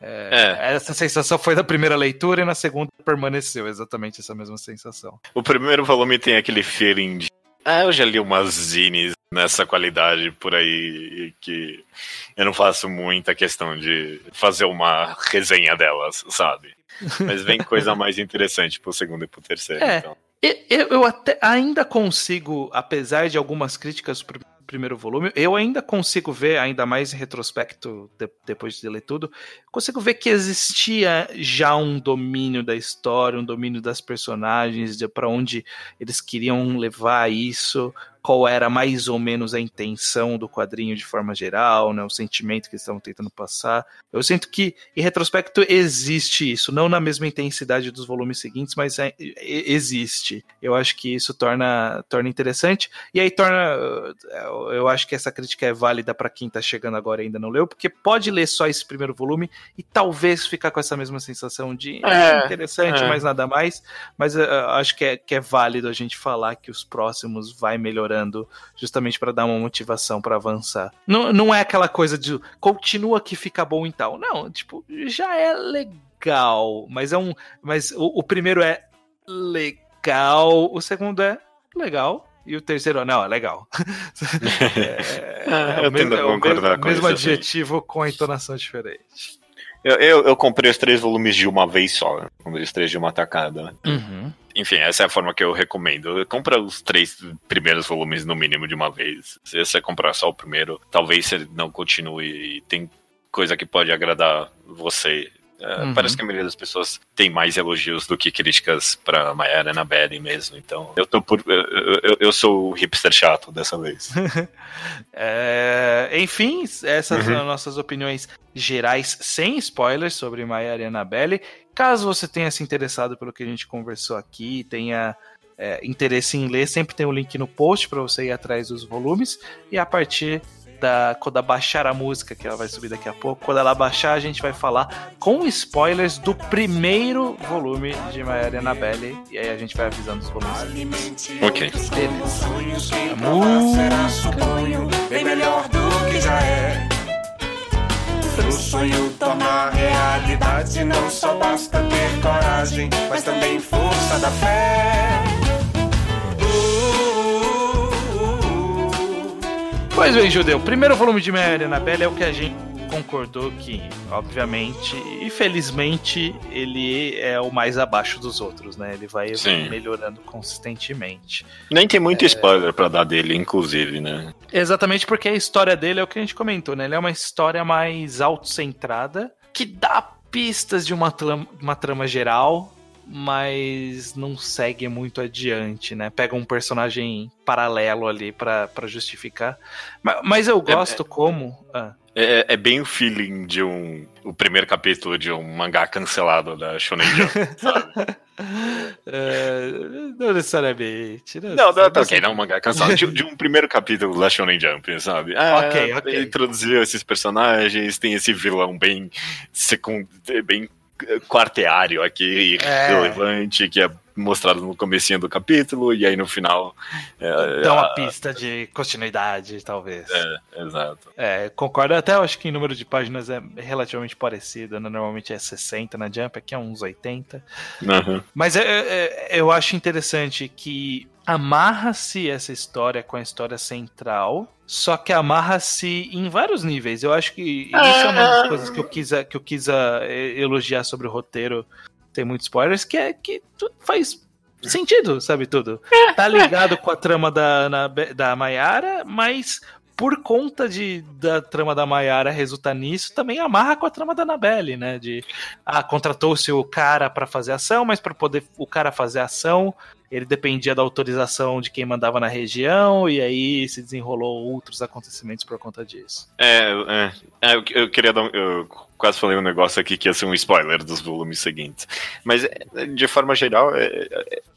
É, é. Essa sensação foi da primeira leitura e na segunda permaneceu exatamente essa mesma sensação. O primeiro volume tem aquele feeling de. Ah, eu já li umas zines nessa qualidade por aí que eu não faço muita questão de fazer uma resenha delas, sabe? Mas vem coisa mais interessante pro segundo e pro terceiro. É, então. eu, eu até ainda consigo, apesar de algumas críticas pro primeiro volume. Eu ainda consigo ver, ainda mais em retrospecto, de, depois de ler tudo, consigo ver que existia já um domínio da história, um domínio das personagens, de para onde eles queriam levar isso qual era mais ou menos a intenção do quadrinho de forma geral, né, o sentimento que eles estavam tentando passar. Eu sinto que, em retrospecto, existe isso, não na mesma intensidade dos volumes seguintes, mas é, existe. Eu acho que isso torna, torna interessante, e aí torna. Eu acho que essa crítica é válida para quem está chegando agora e ainda não leu, porque pode ler só esse primeiro volume e talvez ficar com essa mesma sensação de é, interessante, é. mas nada mais. Mas uh, acho que é, que é válido a gente falar que os próximos vai melhorando justamente para dar uma motivação para avançar. Não, não é aquela coisa de continua que fica bom e tal. Não, tipo, já é legal, mas é um, mas o, o primeiro é legal, o segundo é legal, e o terceiro, não, é legal. é, é, eu o mesmo, é o mesmo, mesmo adjetivo com a entonação diferente. Eu, eu, eu, comprei os três volumes de uma vez só. Comprei os três de uma tacada. Uhum. Enfim, essa é a forma que eu recomendo. Compra os três primeiros volumes no mínimo de uma vez. Se você comprar só o primeiro, talvez você não continue. Tem coisa que pode agradar você é, uhum. Parece que a maioria das pessoas tem mais elogios do que críticas pra Mayara Annabelle mesmo. Então, eu tô por. Eu, eu, eu sou o hipster chato dessa vez. é, enfim, essas uhum. são nossas opiniões gerais sem spoilers sobre Mayara e Annabelle. Caso você tenha se interessado pelo que a gente conversou aqui, tenha. É, interesse em ler, sempre tem o um link no post para você ir atrás dos volumes. E a partir da, quando baixar a música, que ela vai subir daqui a pouco, quando ela baixar, a gente vai falar com spoilers do primeiro volume de Maiara Annabelle. E aí a gente vai avisando os volumes. Ok. Beleza. A bem melhor do que já é. O sonho tornar realidade não só basta ter coragem, mas também força da fé. Pois bem, Judeu, o primeiro volume de Mary Annabelle é o que a gente concordou que, obviamente, e felizmente, ele é o mais abaixo dos outros, né? Ele vai Sim. melhorando consistentemente. Nem tem muito é... spoiler para dar dele, inclusive, né? Exatamente porque a história dele é o que a gente comentou, né? Ele é uma história mais autocentrada, que dá pistas de uma, uma trama geral, mas não segue muito adiante, né? Pega um personagem paralelo ali para justificar. Mas, mas, eu gosto é, como. Ah. É, é, bem o feeling de um. O primeiro capítulo de um mangá cancelado da Shonen Jump, sabe? é, não necessariamente. Não, não, não tá ok, não, um mangá cancelado. De, de, um primeiro capítulo da Shonen Jump, sabe? Ah, ok, ok. Introduziu esses personagens, tem esse vilão bem, secund... bem quarteário aqui, é. relevante, que é mostrado no comecinho do capítulo, e aí no final... É, Dá uma a... pista de continuidade, talvez. É, exato. É, concordo, até eu acho que o número de páginas é relativamente parecido, né? normalmente é 60 na Jump, aqui é uns 80. Uhum. Mas é, é, eu acho interessante que amarra-se essa história com a história central, só que amarra-se em vários níveis. Eu acho que isso é uma das coisas que eu quis, que eu quis eh, elogiar sobre o roteiro, tem muitos spoilers, que é que faz sentido, sabe tudo. Tá ligado com a trama da, na, da Mayara, mas por conta de, da trama da Mayara resultar nisso, também amarra com a trama da Anabelle, né? De ah, contratou-se o cara para fazer ação, mas para poder o cara fazer ação, ele dependia da autorização de quem mandava na região, e aí se desenrolou outros acontecimentos por conta disso. É, é, é eu, eu, queria dar. Eu quase falei um negócio aqui que ia ser um spoiler dos volumes seguintes. Mas, de forma geral, é,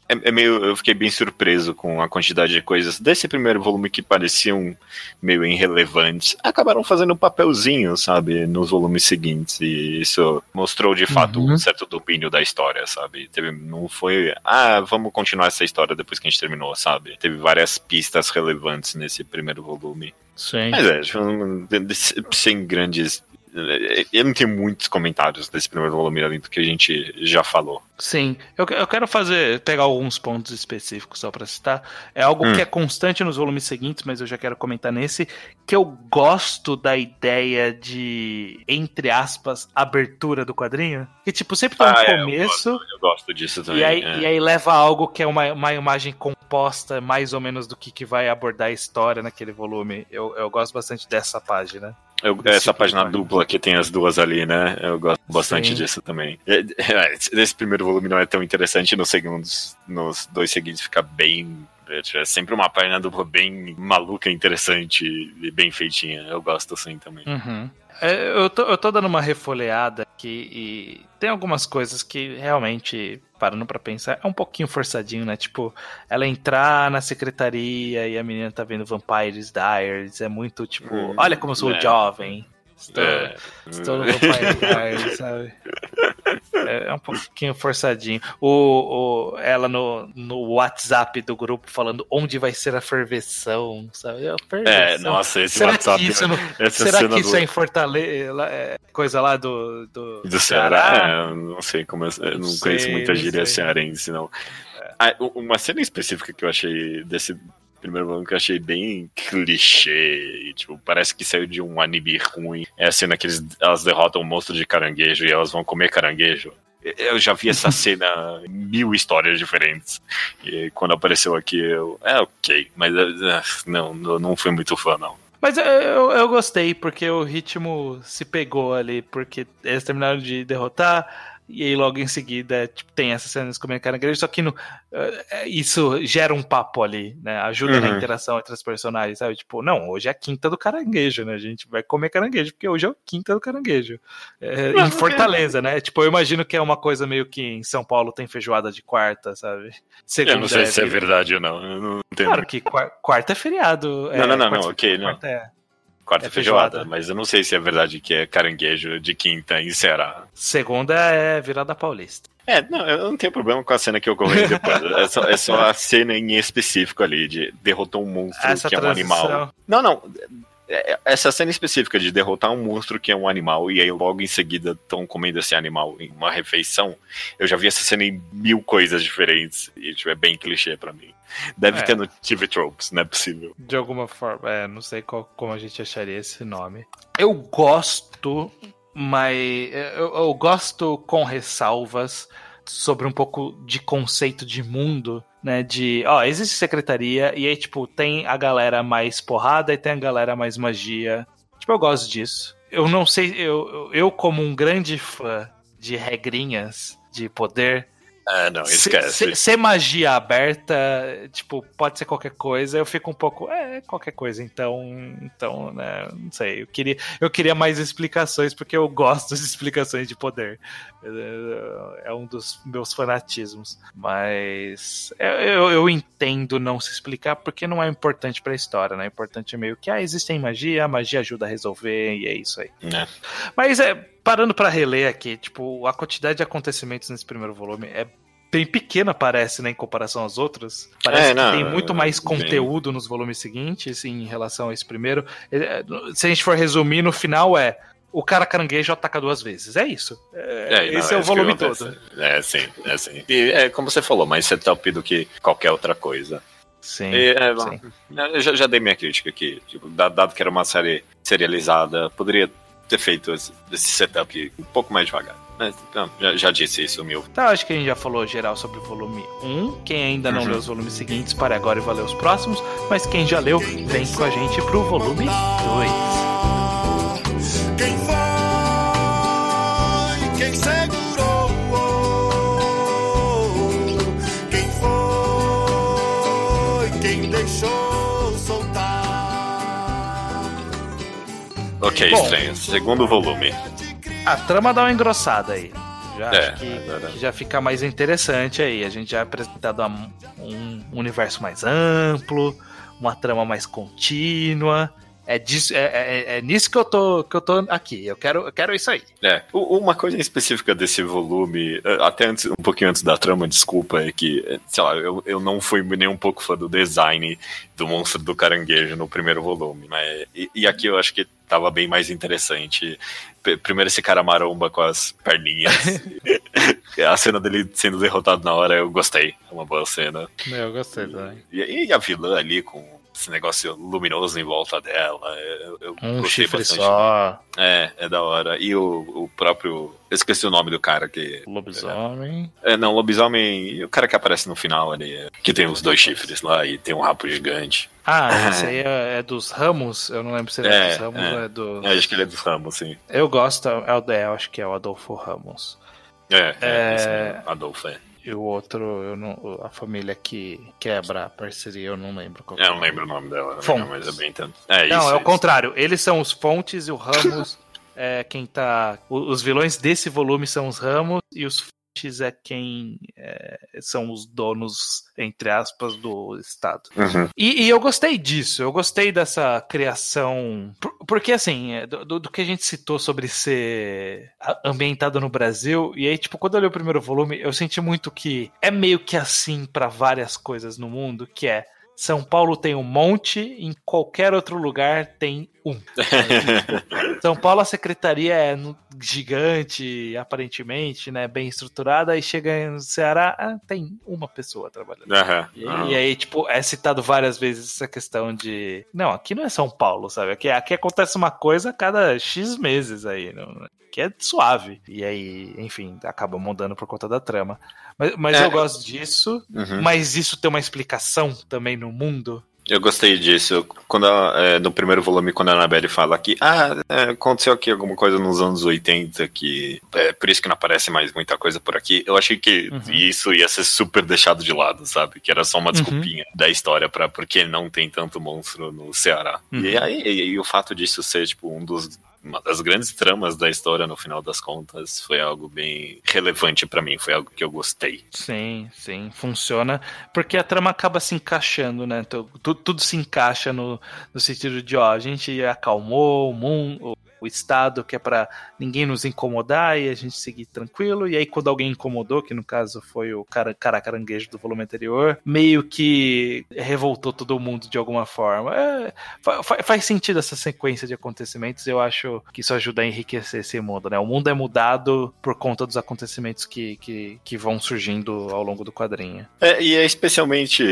é, é, meio. Eu fiquei bem surpreso com a quantidade de coisas desse primeiro volume que pareciam meio irrelevantes. Acabaram fazendo um papelzinho, sabe, nos volumes seguintes. E isso mostrou, de fato, uhum. um certo domínio da história, sabe? Teve, não foi. Ah, vamos continuar essa história depois que a gente terminou, sabe? Teve várias pistas relevantes nesse primeiro volume. Sim. Mas é, sem grandes eu não tenho muitos comentários desse primeiro volume além do que a gente já falou. Sim, eu, eu quero fazer, pegar alguns pontos específicos só para citar. É algo hum. que é constante nos volumes seguintes, mas eu já quero comentar nesse, que eu gosto da ideia de, entre aspas, abertura do quadrinho. Que, tipo, sempre tem um ah, é, começo. Eu gosto, eu gosto, disso também. E aí, é. e aí leva a algo que é uma, uma imagem composta, mais ou menos, do que, que vai abordar a história naquele volume. Eu, eu gosto bastante dessa página. Eu, essa tipo página dupla que tem as duas ali, né? Eu gosto bastante Sim. disso também. É, esse primeiro volume não é tão interessante, nos segundos, nos dois seguintes fica bem. É sempre uma página dupla bem maluca, interessante e bem feitinha. Eu gosto assim também. Uhum. É, eu, tô, eu tô dando uma refolheada aqui e tem algumas coisas que realmente, parando para pensar, é um pouquinho forçadinho, né? Tipo, ela entrar na secretaria e a menina tá vendo Vampires Diaries, é muito tipo, hum, olha como eu sou é. jovem. Estou, é. estou no Vampire Diaries, sabe? É, é, um pouquinho forçadinho. O, o, ela no, no WhatsApp do grupo falando onde vai ser a ferveção, sabe? A ferveção. É, nossa, esse será WhatsApp. Que isso não, será que isso do... é em Fortaleza? É coisa lá do. Do, do Ceará? Ceará? É, não sei como. Eu, eu não, não conheço muita gíria cearense, não. É. Ah, uma cena específica que eu achei desse primeiro volume que eu achei bem clichê. E, tipo, parece que saiu de um anime ruim. É a cena que eles, elas derrotam um monstro de caranguejo e elas vão comer caranguejo. Eu já vi essa cena em mil histórias diferentes. E quando apareceu aqui, eu. É ok, mas uh, não, não fui muito fã, não. Mas eu, eu gostei, porque o ritmo se pegou ali, porque eles terminaram de derrotar e aí logo em seguida tipo, tem essas cenas comendo caranguejo, só que no, uh, isso gera um papo ali, né? Ajuda uhum. na interação entre os personagens, sabe? Tipo, não, hoje é a quinta do caranguejo, né? A gente vai comer caranguejo, porque hoje é a quinta do caranguejo. É, em Fortaleza, né? Tipo, eu imagino que é uma coisa meio que em São Paulo tem feijoada de quarta, sabe? Segunda eu não sei é se é verdade ou não. Eu não entendo. Claro que quarta é feriado. Não, é, não, não, não, ok. Não. Quarta é quarta é feijoada, feijoada, mas eu não sei se é verdade que é caranguejo de quinta em Ceará. Segunda é virada paulista. É, não, eu não tenho problema com a cena que ocorreu depois. é, só, é só a cena em específico ali, de derrotou um monstro Essa que é um animal. Não, não. É, essa cena específica de derrotar um monstro que é um animal e aí logo em seguida estão comendo esse animal em uma refeição, eu já vi essa cena em mil coisas diferentes e tipo, é bem clichê para mim. Deve é. ter no TV Tropes, não é possível. De alguma forma, é, não sei qual, como a gente acharia esse nome. Eu gosto, mas eu, eu gosto com ressalvas sobre um pouco de conceito de mundo né? De, ó, existe secretaria e aí, tipo, tem a galera mais porrada e tem a galera mais magia. Tipo, eu gosto disso. Eu não sei, eu, eu como um grande fã de regrinhas de poder, ah, não, esquece. Ser magia aberta, tipo, pode ser qualquer coisa, eu fico um pouco, é, qualquer coisa, então, então, né, não sei, eu queria, eu queria mais explicações, porque eu gosto de explicações de poder, é, é um dos meus fanatismos, mas eu, eu entendo não se explicar, porque não é importante pra história, né, é importante meio que, ah, existem magia, a magia ajuda a resolver, e é isso aí. É. Mas é, parando para reler aqui, tipo, a quantidade de acontecimentos nesse primeiro volume é bem pequena, parece, né, em comparação às outras. Parece é, não, que tem muito mais conteúdo bem... nos volumes seguintes em relação a esse primeiro. É, se a gente for resumir, no final é o cara caranguejo ataca duas vezes. É isso. É, é, esse não, é o volume todo. É, sim, é sim. E é como você falou, mais setup do que qualquer outra coisa. Sim. E, é, sim. Eu já, já dei minha crítica aqui. Tipo, da- dado que era uma série serializada, poderia ter feito esse, esse setup um pouco mais devagar. Mas não, já, já disse isso, meu. Então acho que a gente já falou geral sobre o volume 1. Quem ainda não Uhum. leu os volumes seguintes, pare agora e vá ler os próximos. Mas quem já leu, vem com a gente pro volume 2. Quem foi? Ok, Bom. estranho. Segundo volume. A trama dá uma engrossada aí. Já É, acho que, é que já fica mais interessante aí. A gente já é apresentado um, universo mais amplo, uma trama mais contínua. É, disso, é, é- é nisso que eu tô, que eu tô aqui. Eu quero, eu quero isso aí. É, uma coisa em específica desse volume, eh, até antes, um pouquinho antes da trama, desculpa, é que, eh, sei lá, eu, eu não fui nem um pouco fã do design do monstro do caranguejo no primeiro volume, mas, e, e aqui eu acho que tava bem mais interessante. P- Primeiro esse cara maromba com as perninhas. a cena dele sendo derrotado na hora, eu gostei. É uma boa cena. Eu gostei também. E, e a vilã ali com esse negócio luminoso em volta dela. Eu, eu Um gostei chifre bastante. só, É, é da hora. E o, o próprio. Eu esqueci o nome do cara que. lobisomem. É, não, lobisomem. e O cara que aparece no final ali, é, que tem os dois chifres lá e tem um rabo gigante. Ah, esse aí é, é dos Ramos. Eu não lembro se ele é, É, dos Ramos é. ou é do. É, acho que ele é dos ramos, sim. Eu gosto, é o é, eu acho que é o Adolfo Ramos. É, é, É. Adolfo, é. E o outro, não, a família que quebra a parceria, eu não lembro qual É, é Eu não lembro o nome dela, Fontes. mas é bem. É Não, isso. é o isso. contrário. Eles são os Fontes e o Ramos é quem tá. Os vilões desse volume são os Ramos e os é quem é, são os donos, entre aspas, do Estado. Uhum. E, e eu gostei disso, eu gostei dessa criação. por- Porque, assim, é, do, do- que a gente citou sobre ser ambientado no Brasil, e aí, tipo, quando eu li o primeiro volume, eu senti muito que é meio que assim pra várias coisas no mundo, que é. São Paulo tem um monte, em qualquer outro lugar tem um. São Paulo, a secretaria é gigante, aparentemente, né? Bem estruturada, e chega no Ceará, ah, tem uma pessoa trabalhando. Aham. E, Ah. e aí, tipo, é citado várias vezes essa questão de. Não, aqui não é São Paulo, sabe? Aqui, aqui acontece uma coisa a cada X meses aí. Não, que é suave. E aí, enfim, acaba mudando por conta da trama. Mas, mas É. eu gosto disso. Uhum. Mas isso tem uma explicação também no mundo. Eu gostei disso. Quando é, no primeiro volume, quando a Annabelle fala que ah, é, aconteceu aqui alguma coisa nos anos 80 que é por isso que não aparece mais muita coisa por aqui. Eu achei que Uhum. isso ia ser super deixado de lado, sabe? Que era só uma Uhum. desculpinha da história para porque não tem tanto monstro no Ceará. Uhum. E aí e, e o fato disso ser tipo um dos uma das grandes tramas da história no final das contas foi algo bem relevante pra mim, foi algo que eu gostei. Sim, sim, funciona. Porque a trama acaba se encaixando, né? Tu- tu- tudo se encaixa no, no sentido de, ó, a gente acalmou o mundo, o Estado, que é pra ninguém nos incomodar e a gente seguir tranquilo. E aí, quando alguém incomodou, que no caso foi o cara, cara caranguejo do volume anterior, meio que revoltou todo mundo de alguma forma. É, fa- fa- faz sentido essa sequência de acontecimentos. Eu acho que isso ajuda a enriquecer esse mundo, né? O mundo é mudado por conta dos acontecimentos que, que, que vão surgindo ao longo do quadrinho. É, e é especialmente,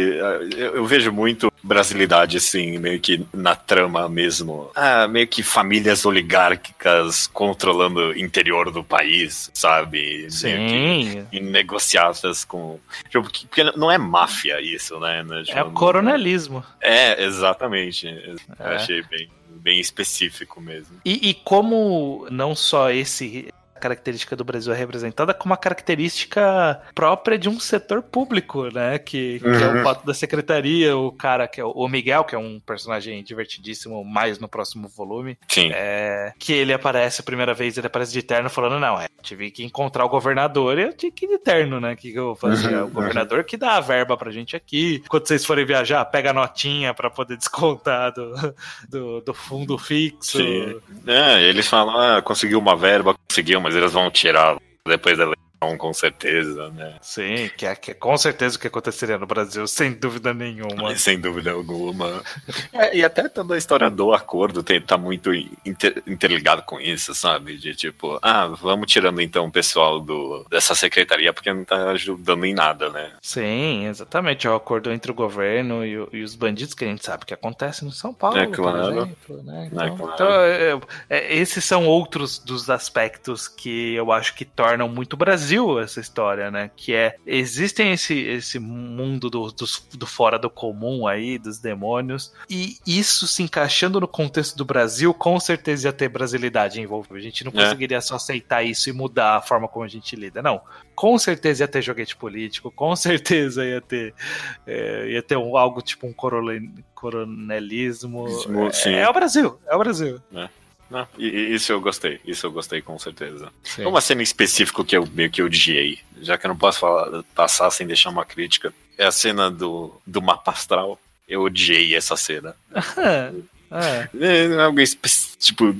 eu vejo muito brasilidade, assim, meio que na trama mesmo. Ah, meio que famílias oligárquicas controlando o interior do país, sabe? Sim. E negociadas com. tipo, porque não é máfia isso, né? Tipo, É o coronelismo. É, exatamente. Eu É. achei bem, bem específico mesmo. E, e como não só esse característica do Brasil é representada, como a característica própria de um setor público, né? Que, que é Uhum. o fato da secretaria, o cara que é o Miguel, que é um personagem divertidíssimo, mais no próximo volume. Sim. É, que ele aparece a primeira vez, ele aparece de terno falando, não, é, tive que encontrar o governador e eu tinha que ir de terno, né? O que, que eu vou fazer? Uhum, É o governador que dá a verba pra gente aqui. Quando vocês forem viajar, pega a notinha pra poder descontar do, do, do fundo fixo. Sim. É, eles falam, ah, conseguiu uma verba, conseguiu, mas eles vão tirar depois da eleição. Então, com certeza, né? Sim, que é, que é com certeza o que aconteceria no Brasil, sem dúvida nenhuma. Sem dúvida alguma. É, e até toda a história do acordo tem, tá muito inter, interligado com isso, sabe? De tipo, ah, vamos tirando então o pessoal do, dessa secretaria porque não tá ajudando em nada, né? Sim, exatamente. É o acordo entre o governo e, o, e os bandidos que a gente sabe que acontece no São Paulo, é claro. por exemplo. Né? Então, é claro. então é, é, esses são outros dos aspectos que eu acho que tornam muito Brasil essa história, né? Que é, existem esse, esse mundo do, do, do fora do comum aí, dos demônios, e isso se encaixando no contexto do Brasil, com certeza ia ter brasilidade envolvida. A gente não é. conseguiria só aceitar isso e mudar a forma como a gente lida, não. Com certeza ia ter joguete político, com certeza ia ter, é, ia ter um, algo tipo um coronelismo. É, é, o Brasil, é o Brasil. É. Não, isso eu gostei, isso eu gostei com certeza. Sim. Uma cena em específico que eu meio que odiei, já que eu não posso falar, passar sem deixar uma crítica, é a cena do, do mapa astral. Eu odiei essa cena. É. É, algo tipo,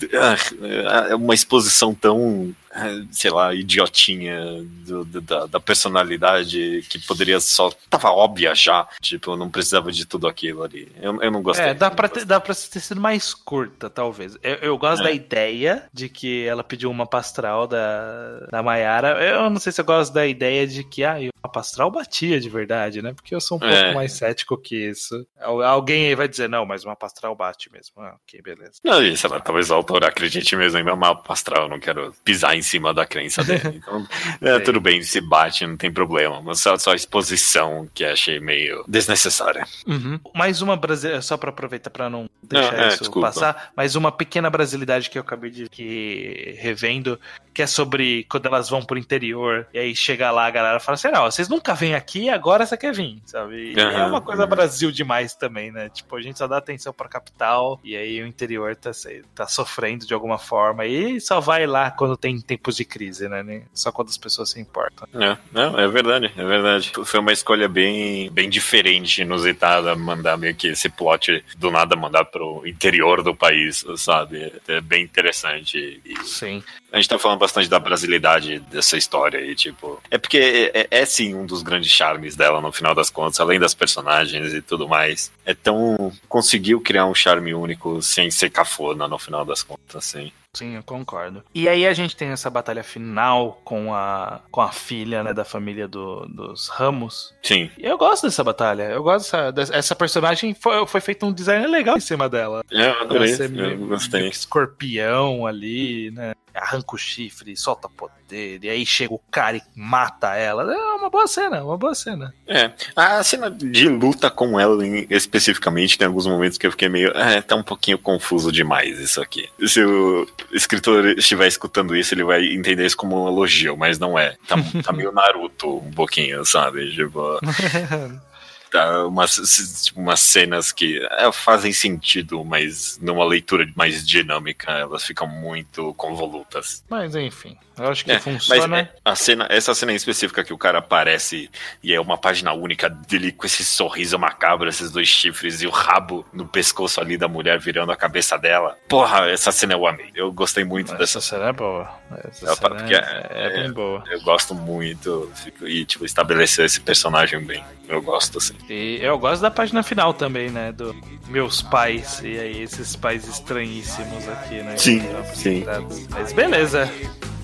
é uma exposição tão sei lá, idiotinha do, do, da, da, personalidade que poderia só. Tava óbvia já. Tipo, não precisava de tudo aquilo ali. Eu, eu não gostei. É, dá pra, ter, dá pra ter sido mais curta, talvez. Eu, eu gosto é. da ideia de que ela pediu uma pastral da, da Mayara. Eu não sei se eu gosto da ideia de que ah, uma pastral batia de verdade, né? Porque eu sou um pouco é. mais cético que isso. Alguém aí vai dizer, não, mas uma pastral bate mesmo. Ah, ok, beleza. Não, isso, talvez o autor acredite mesmo em uma pastral. Não quero pisar em cima da crença dele. Então, é, tudo bem, se bate, não tem problema. Mas só, só a exposição que achei meio desnecessária. Uhum. Mais uma brasileira, só para aproveitar para não deixar não, é, isso desculpa. passar, mais uma pequena brasilidade que eu acabei de que, revendo, que é sobre quando elas vão pro interior, e aí chega lá a galera fala assim: não, vocês nunca vêm aqui, agora você quer vir, sabe? Uhum, é uma coisa uhum. Brasil demais também, né? Tipo, a gente só dá atenção pra capital, e aí o interior tá, tá sofrendo de alguma forma, e só vai lá quando tem tempos de crise, né? Só quando as pessoas se importam. É, não, é verdade, é verdade. Foi uma escolha bem, bem diferente, inusitada, mandar meio que esse plot do nada mandar pro interior do país, sabe? É bem interessante. E Sim. A gente tá falando bastante da brasilidade dessa história e, tipo. É porque é, é, é, sim um dos grandes charmes dela, no final das contas, além das personagens e tudo mais. É tão. Conseguiu criar um charme único sem ser cafona, no final das contas, assim. Sim, eu concordo. E aí a gente tem essa batalha final com a, com a filha, né, da família do, dos Ramos. Sim. E eu gosto dessa batalha. Eu gosto dessa, dessa personagem. Foi, foi feito um design legal em cima dela. É, eu adorei. Eu gostei. Escorpião ali, né? Arranca o chifre, solta poder, e aí chega o cara e mata ela. É uma boa cena, uma boa cena. É, a cena de luta com ela especificamente, tem alguns momentos que eu fiquei meio. É, tá um pouquinho confuso demais isso aqui. Se o escritor estiver escutando isso, ele vai entender isso como um elogio, mas não é. Tá, tá meio Naruto um pouquinho, sabe? Tipo. tá, umas, umas cenas que é, fazem sentido, mas numa leitura mais dinâmica elas ficam muito convolutas. Mas enfim, eu acho que é, funciona. É, a cena, essa cena em específica que o cara aparece e é uma página única dele com esse sorriso macabro, esses dois chifres e o rabo no pescoço ali da mulher virando a cabeça dela. Porra, essa cena eu amei. Eu gostei muito essa dessa cena. é boa. Essa cena é, é, é, bem boa. Eu gosto muito e, tipo, estabeleceu esse personagem bem. Eu gosto, assim. E eu gosto da página final também, né? Do meus pais. E aí, esses pais estranhíssimos aqui, né? Sim, sim. Mas beleza.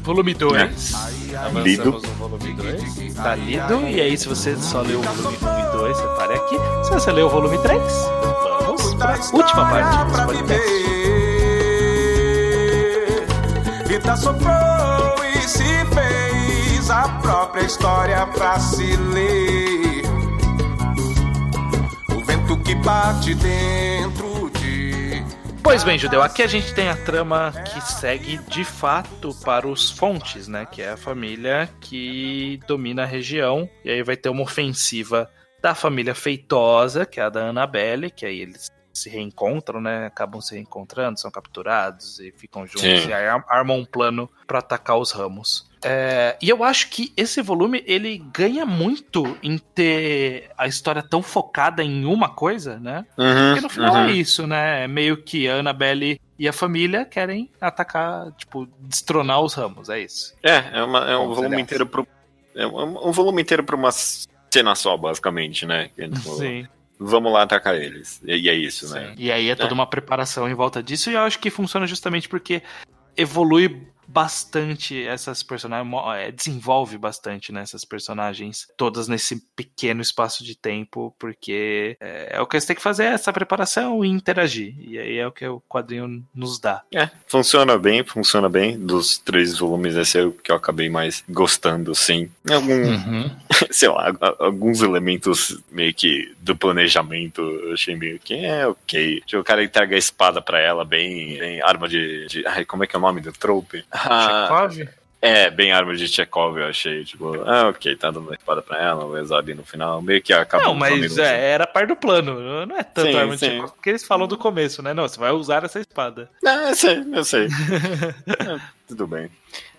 Volume 2. É. Lido. volume 2. Tá lido. E aí, se você só leu o volume 1 e 2, você pare aqui. Se você leu o volume 3, vamos pra última parte desse podcast. Vida soprou e se fez a própria história pra se ler. Que bate dentro Pois bem, Judeu, aqui a gente tem a trama que segue de fato para os fontes, né? Que é a família que domina a região. E aí vai ter uma ofensiva da família feitosa, que é a da Annabelle, que aí eles se reencontram, né? Acabam se reencontrando, são capturados e ficam juntos Sim. e aí armam um plano para atacar os ramos. É, e eu acho que esse volume ele ganha muito em ter a história tão focada em uma coisa, né? Uhum, Porque no final uhum. é isso, né? É meio que a Annabelle e a família querem atacar, tipo, destronar os ramos, é isso. É, é, uma, é um volume inteiro pro, É um, um volume inteiro pra uma cena só, basicamente, né? Tipo, Sim. Vamos lá atacar eles. E, e é isso, né? Sim. E aí é toda uma preparação em volta disso, e eu acho que funciona justamente porque evolui bastante essas personagens, é, desenvolve bastante nessas personagens, todas nesse pequeno espaço de tempo, porque é, é o que eles têm que fazer, é essa preparação e interagir. E aí é o que o quadrinho nos dá. É, funciona bem, funciona bem. Dos três volumes, esse é o que eu acabei mais gostando, sim. Algum, sei lá, alguns elementos meio que do planejamento eu achei meio que é ok. Tipo, o cara entrega a espada pra ela, bem, bem arma de, de- Ai, como é que é o nome do trope? Ah, Chekhov? é, bem arma de Chekhov, eu achei. Tipo, ah, ok, tá dando a espada pra ela, vai usar ali no final. Meio que acaba Não, mas é, era parte do plano. Não é tanto Sim, arma de sim. Chekhov, porque eles falam do começo, né? Não, você vai usar essa espada. Não, eu sei, eu sei. É, tudo bem.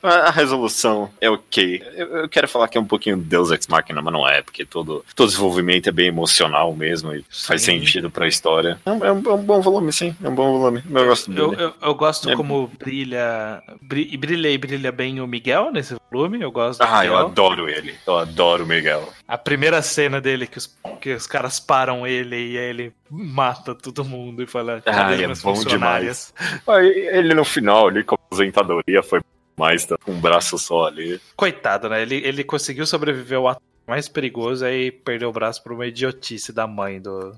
A resolução é ok. Eu, eu quero falar que é um pouquinho Deus Ex Machina, mas não é, porque todo, todo desenvolvimento é bem emocional mesmo e faz Sim. sentido pra história. É um, é um- é um bom volume, sim. É um bom volume. Eu gosto Eu, dele. eu, eu gosto É. como brilha, bri- e brilha e brilha bem o Miguel nesse volume. Eu gosto Ah, eu Miguel. adoro ele. Eu adoro o Miguel. A primeira cena dele que os, que os caras param ele e aí ele mata todo mundo e fala: Ah, "Cadê é bom funcionárias?" Ah, e Ele no final, ali, com a aposentadoria, foi mais tá, com um braço só ali. Coitado, né? Ele, ele conseguiu sobreviver ao ato mais perigoso aí perdeu o braço por uma idiotice da mãe do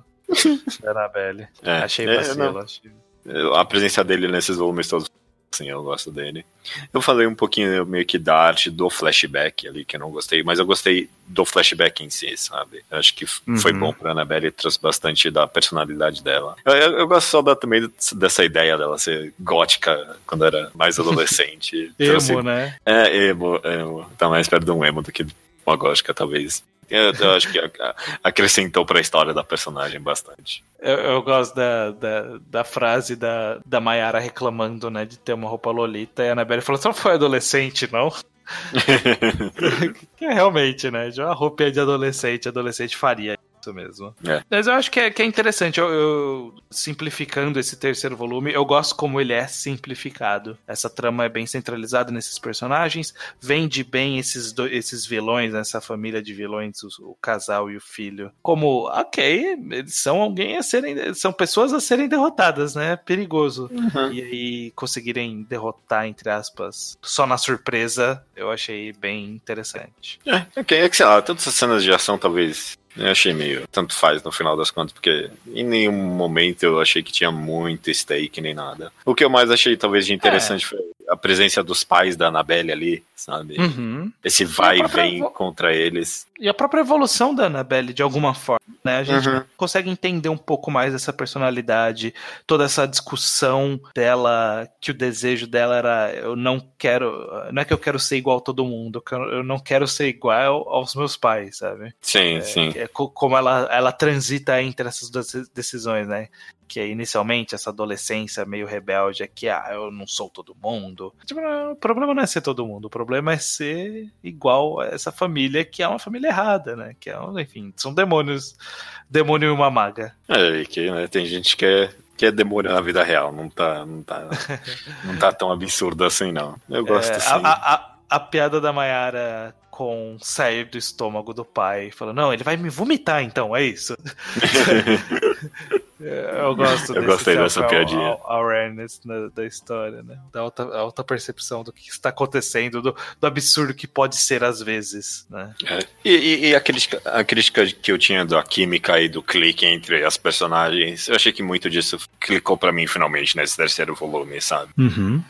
da Annabelle. É, Achei é, vacilo. não. achei- A presença dele nesses volumes todos, sim, eu gosto dele. Eu falei um pouquinho meio que da arte do flashback ali, que eu não gostei, mas eu gostei do flashback em si, sabe? Eu acho que f- foi Uhum. bom pra Annabelle e trouxe bastante da personalidade dela. Eu, eu- eu gosto só da, também dessa ideia dela ser gótica quando era mais adolescente. Trouxe- Emo, né? É, emo, emo. Tá mais perto de um emo do que uma gótica, talvez. Eu, eu acho que a- a- acrescentou pra história da personagem bastante. Eu, eu gosto da, da, da frase da, da Mayara reclamando, né, de ter uma roupa lolita. E a Annabelle falou: Você não foi adolescente, não? que é realmente, né? de Uma roupa de adolescente, adolescente faria isso mesmo. É. Mas eu acho que é, que é interessante. Eu, eu- simplificando esse terceiro volume, eu gosto como ele é simplificado. Essa trama é bem centralizada nesses personagens, vende bem esses, do- esses vilões, essa família de vilões, o, o casal e o filho. Como, ok, eles são alguém a serem. São pessoas a serem derrotadas, né? Perigoso. E aí conseguirem derrotar, entre aspas, só na surpresa, eu achei bem interessante. É, ok, é que sei lá, todas essas cenas de ação talvez eu achei meio tanto faz no final das contas, porque em nenhum momento eu achei que tinha muito stake nem nada. O que eu mais achei talvez de interessante foi a presença dos pais da Annabelle ali, sabe? Uhum. Esse vai e própria vem contra eles. E a própria evolução da Annabelle, de alguma forma, né? A gente Uhum. consegue entender um pouco mais dessa personalidade, toda essa discussão dela, que o desejo dela era eu não quero, não é que eu quero ser igual a todo mundo, eu não quero ser igual aos meus pais, sabe? Sim, sim. É co- como ela, ela transita entre essas duas decisões, né? Que é inicialmente essa adolescência meio rebelde, é que ah, eu não sou todo mundo. Tipo, não, o problema não é ser todo mundo, o problema é ser igual a essa família que é uma família errada, né? Que é, um- enfim, são demônios, demônio e uma maga. É, que né, tem gente que é, que é demônio na vida real, não tá, não tá, não tá tão absurdo assim, não. Eu gosto É, sim. a, a, a, piada da Mayara com sair do estômago do pai, falando, não, ele vai me vomitar então, é isso. É, Eu gosto Eu gostei dessa piadinha. a- Awareness na- da história, né? Da alta, alta percepção do que está acontecendo, do, do absurdo que pode ser às vezes, né? É. E, e- e a, crítica, a crítica que eu tinha da química e do clique entre as personagens, eu achei que muito disso clicou pra mim finalmente nesse terceiro volume, sabe?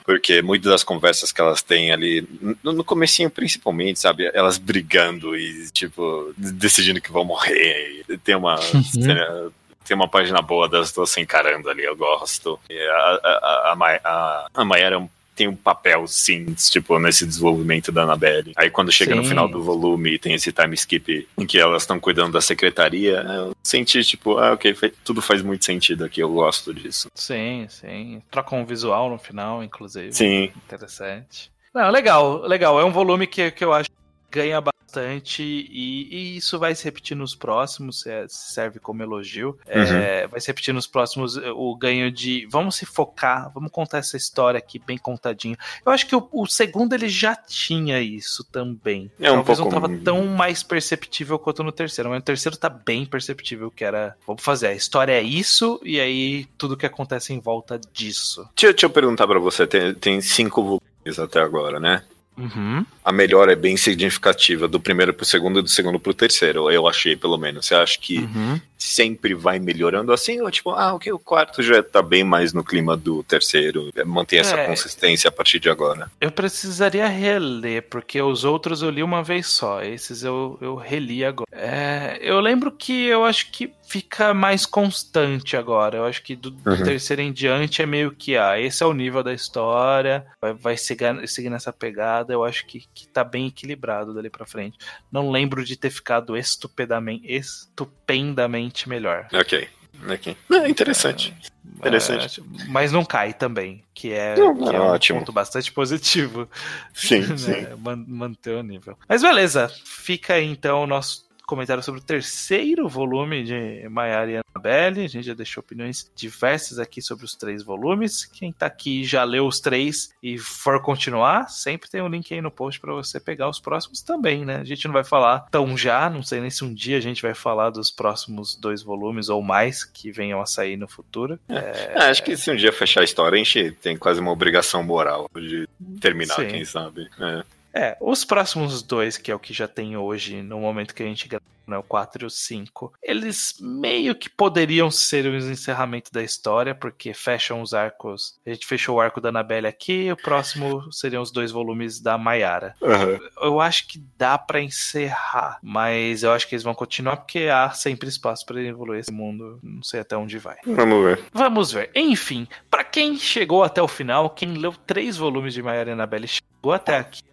Porque muitas das conversas que elas têm ali, no, no comecinho principalmente, sabe? Elas brigando e, tipo, decidindo que vão morrer. E tem uma cena- Tem uma página boa das duas se encarando ali, eu gosto. E a, a, a, a, a, Mayara tem um papel, sim, tipo, nesse desenvolvimento da Annabelle. Aí quando chega no Sim. final do volume e tem esse time skip em que elas estão cuidando da secretaria, eu senti, tipo, ah, ok, tudo faz muito sentido aqui, eu gosto disso. Sim, sim. Troca um visual no final, inclusive. Sim, Interessante. Não, legal, legal. É um volume que, que eu acho que ganha bastante e, e, isso vai se repetir nos próximos, é, serve como elogio. É, uhum. vai se repetir nos próximos o ganho de vamos se focar, vamos contar essa história aqui bem contadinho. Eu acho que o, o segundo ele já tinha isso também. É um Talvez pouco... não tava tão mais perceptível quanto no terceiro, mas no terceiro tá bem perceptível que era, vamos fazer, a história é isso e aí tudo que acontece em volta disso. Deixa, deixa eu perguntar para você, tem, tem cinco volumes até agora, né? Uhum. A melhora é bem significativa do primeiro pro segundo e do segundo pro terceiro, eu achei, pelo menos. Você acha que uhum. sempre vai melhorando assim? Ou tipo, ah, ok, o quarto já tá bem mais no clima do terceiro, mantém essa é, consistência a partir de agora? Eu precisaria reler, porque os outros eu li uma vez só, esses eu, eu reli agora. É, eu lembro que eu acho que fica mais constante agora. Eu acho que do, do uhum. terceiro em diante é meio que, ah, esse é o nível da história, vai, vai seguir, seguir nessa pegada. Eu acho que, que tá bem equilibrado dali pra frente. Não lembro de ter ficado estupendamente, estupendamente melhor. Ok. Ok. É interessante. É, interessante. Mas não cai também, que é, não, que é um ótimo. ponto bastante positivo. Sim, né? sim. Manter o nível. Mas beleza, fica aí então o nosso comentário sobre o terceiro volume de Maiara e Annabelle. A gente já deixou opiniões diversas aqui sobre os três volumes. Quem tá aqui já leu os três e for continuar, sempre tem um link aí no post para você pegar os próximos também, né? A gente não vai falar tão já, não sei nem se um dia a gente vai falar dos próximos dois volumes ou mais que venham a sair no futuro. É, é... É, acho que se um dia fechar a história, a gente tem quase uma obrigação moral de terminar, Sim. quem sabe. É. É, os próximos dois, que é o que já tem hoje, no momento que a gente grava, né, o 4 e o 5, eles meio que poderiam ser o encerramento da história, porque fecham os arcos. A gente fechou o arco da Annabelle aqui, o próximo seriam os dois volumes da Mayara. Uhum. Eu acho que dá para encerrar, mas eu acho que eles vão continuar porque há sempre espaço para evoluir esse mundo. Não sei até onde vai. Vamos ver. Vamos ver. Enfim, para quem chegou até o final, quem leu três volumes de Mayara e Annabelle chegou até aqui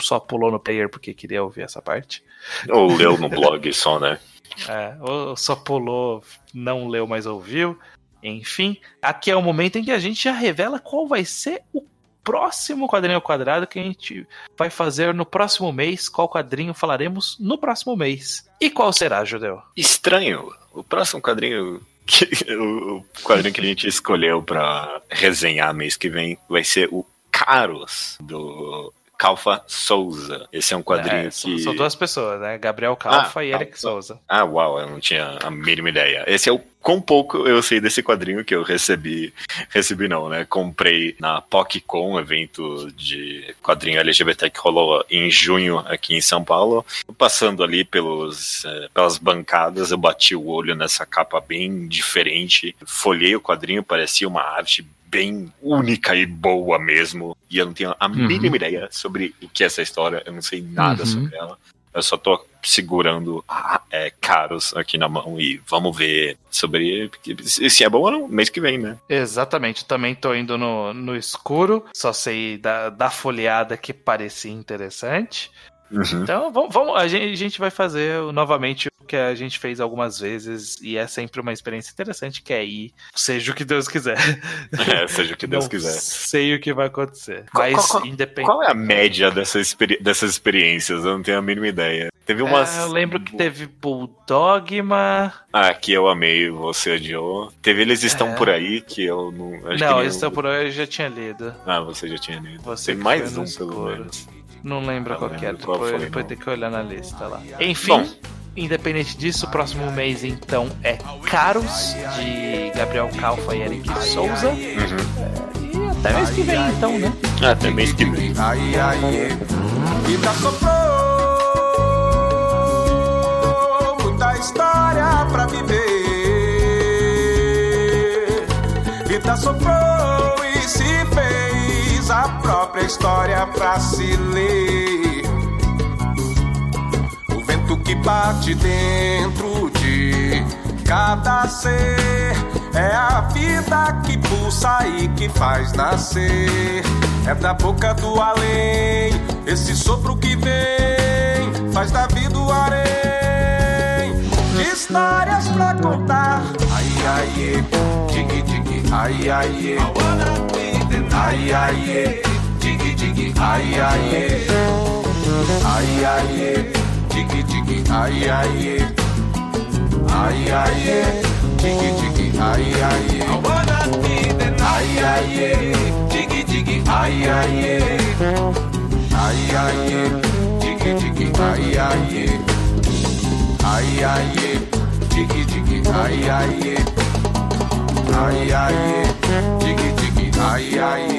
só pulou no player porque queria ouvir essa parte. Ou leu no blog só, né? É, ou só pulou, não leu, mas ouviu. Enfim, aqui é o momento em que a gente já revela qual vai ser o próximo quadrinho ao quadrado que a gente vai fazer no próximo mês. Qual quadrinho falaremos no próximo mês? E qual será, Judeu? Estranho. O próximo quadrinho que, o quadrinho que a gente escolheu para resenhar mês que vem vai ser o Caros do Calfa Souza. Esse é um quadrinho é, que. São duas pessoas, né? Gabriel Calfa ah, e Eric Souza. Ah, uau, eu não tinha a mínima ideia. Esse é o quão pouco eu sei desse quadrinho que eu recebi. Recebi não, né? Comprei na PocCon, evento de quadrinho LGBT que rolou em junho aqui em São Paulo. Passando ali pelos, é, pelas bancadas, eu bati o olho nessa capa bem diferente. Folhei o quadrinho, parecia uma arte bem única e boa mesmo. E eu não tenho a uhum. mínima ideia sobre o que é essa história, eu não sei nada uhum. sobre ela. Eu só tô segurando é, caros aqui na mão e vamos ver sobre se é bom ou não, mês que vem, né? Exatamente, também tô indo no, no escuro, só sei da, da folheada que parecia interessante. Uhum. Então, vamos, vamos a, gente, a, gente, vai fazer novamente o que a gente fez algumas vezes e é sempre uma experiência interessante, que é ir, seja o que Deus quiser. É, seja o que Deus Não quiser. Sei o que vai acontecer. Qual, mas qual, independente. Qual é a média dessa experi dessas experiências? Eu não tenho a mínima ideia. Teve umas. É, eu lembro que teve Bulldogma. Ah, que eu amei, você odiou. Teve Eles Estão é. Por Aí, que eu não. não, Eles Estão Por Aí eu já tinha lido. Ah, você já tinha lido. Você Tem mais um, pelo menos. Não lembro qual que era, depois, depois tem que olhar na lista lá. Enfim, Bom. independente disso, o próximo mês então é Caros, de Gabriel Calfa e Eric Souza. Uhum. E até mês que vem então, né? Até mês que vem. Muita história pra viver. Vida soprou e se fez a própria história pra se ler. O vento que bate dentro de cada ser é a vida que pulsa e que faz nascer. É da boca do além, esse sopro que vem faz da vida o harém. Histórias pra contar. Ai, ai, dig, dig, ai, ai, ai, ai, ai, ai, ai, ai, jiggy jiggy, ay ay ay ay jiggy jiggy, ay ay I wanna be the ay ay jiggy jiggy, ay ay ay ay jiggy jiggy, ay ay ay ay jiggy jiggy, ay ay ay ay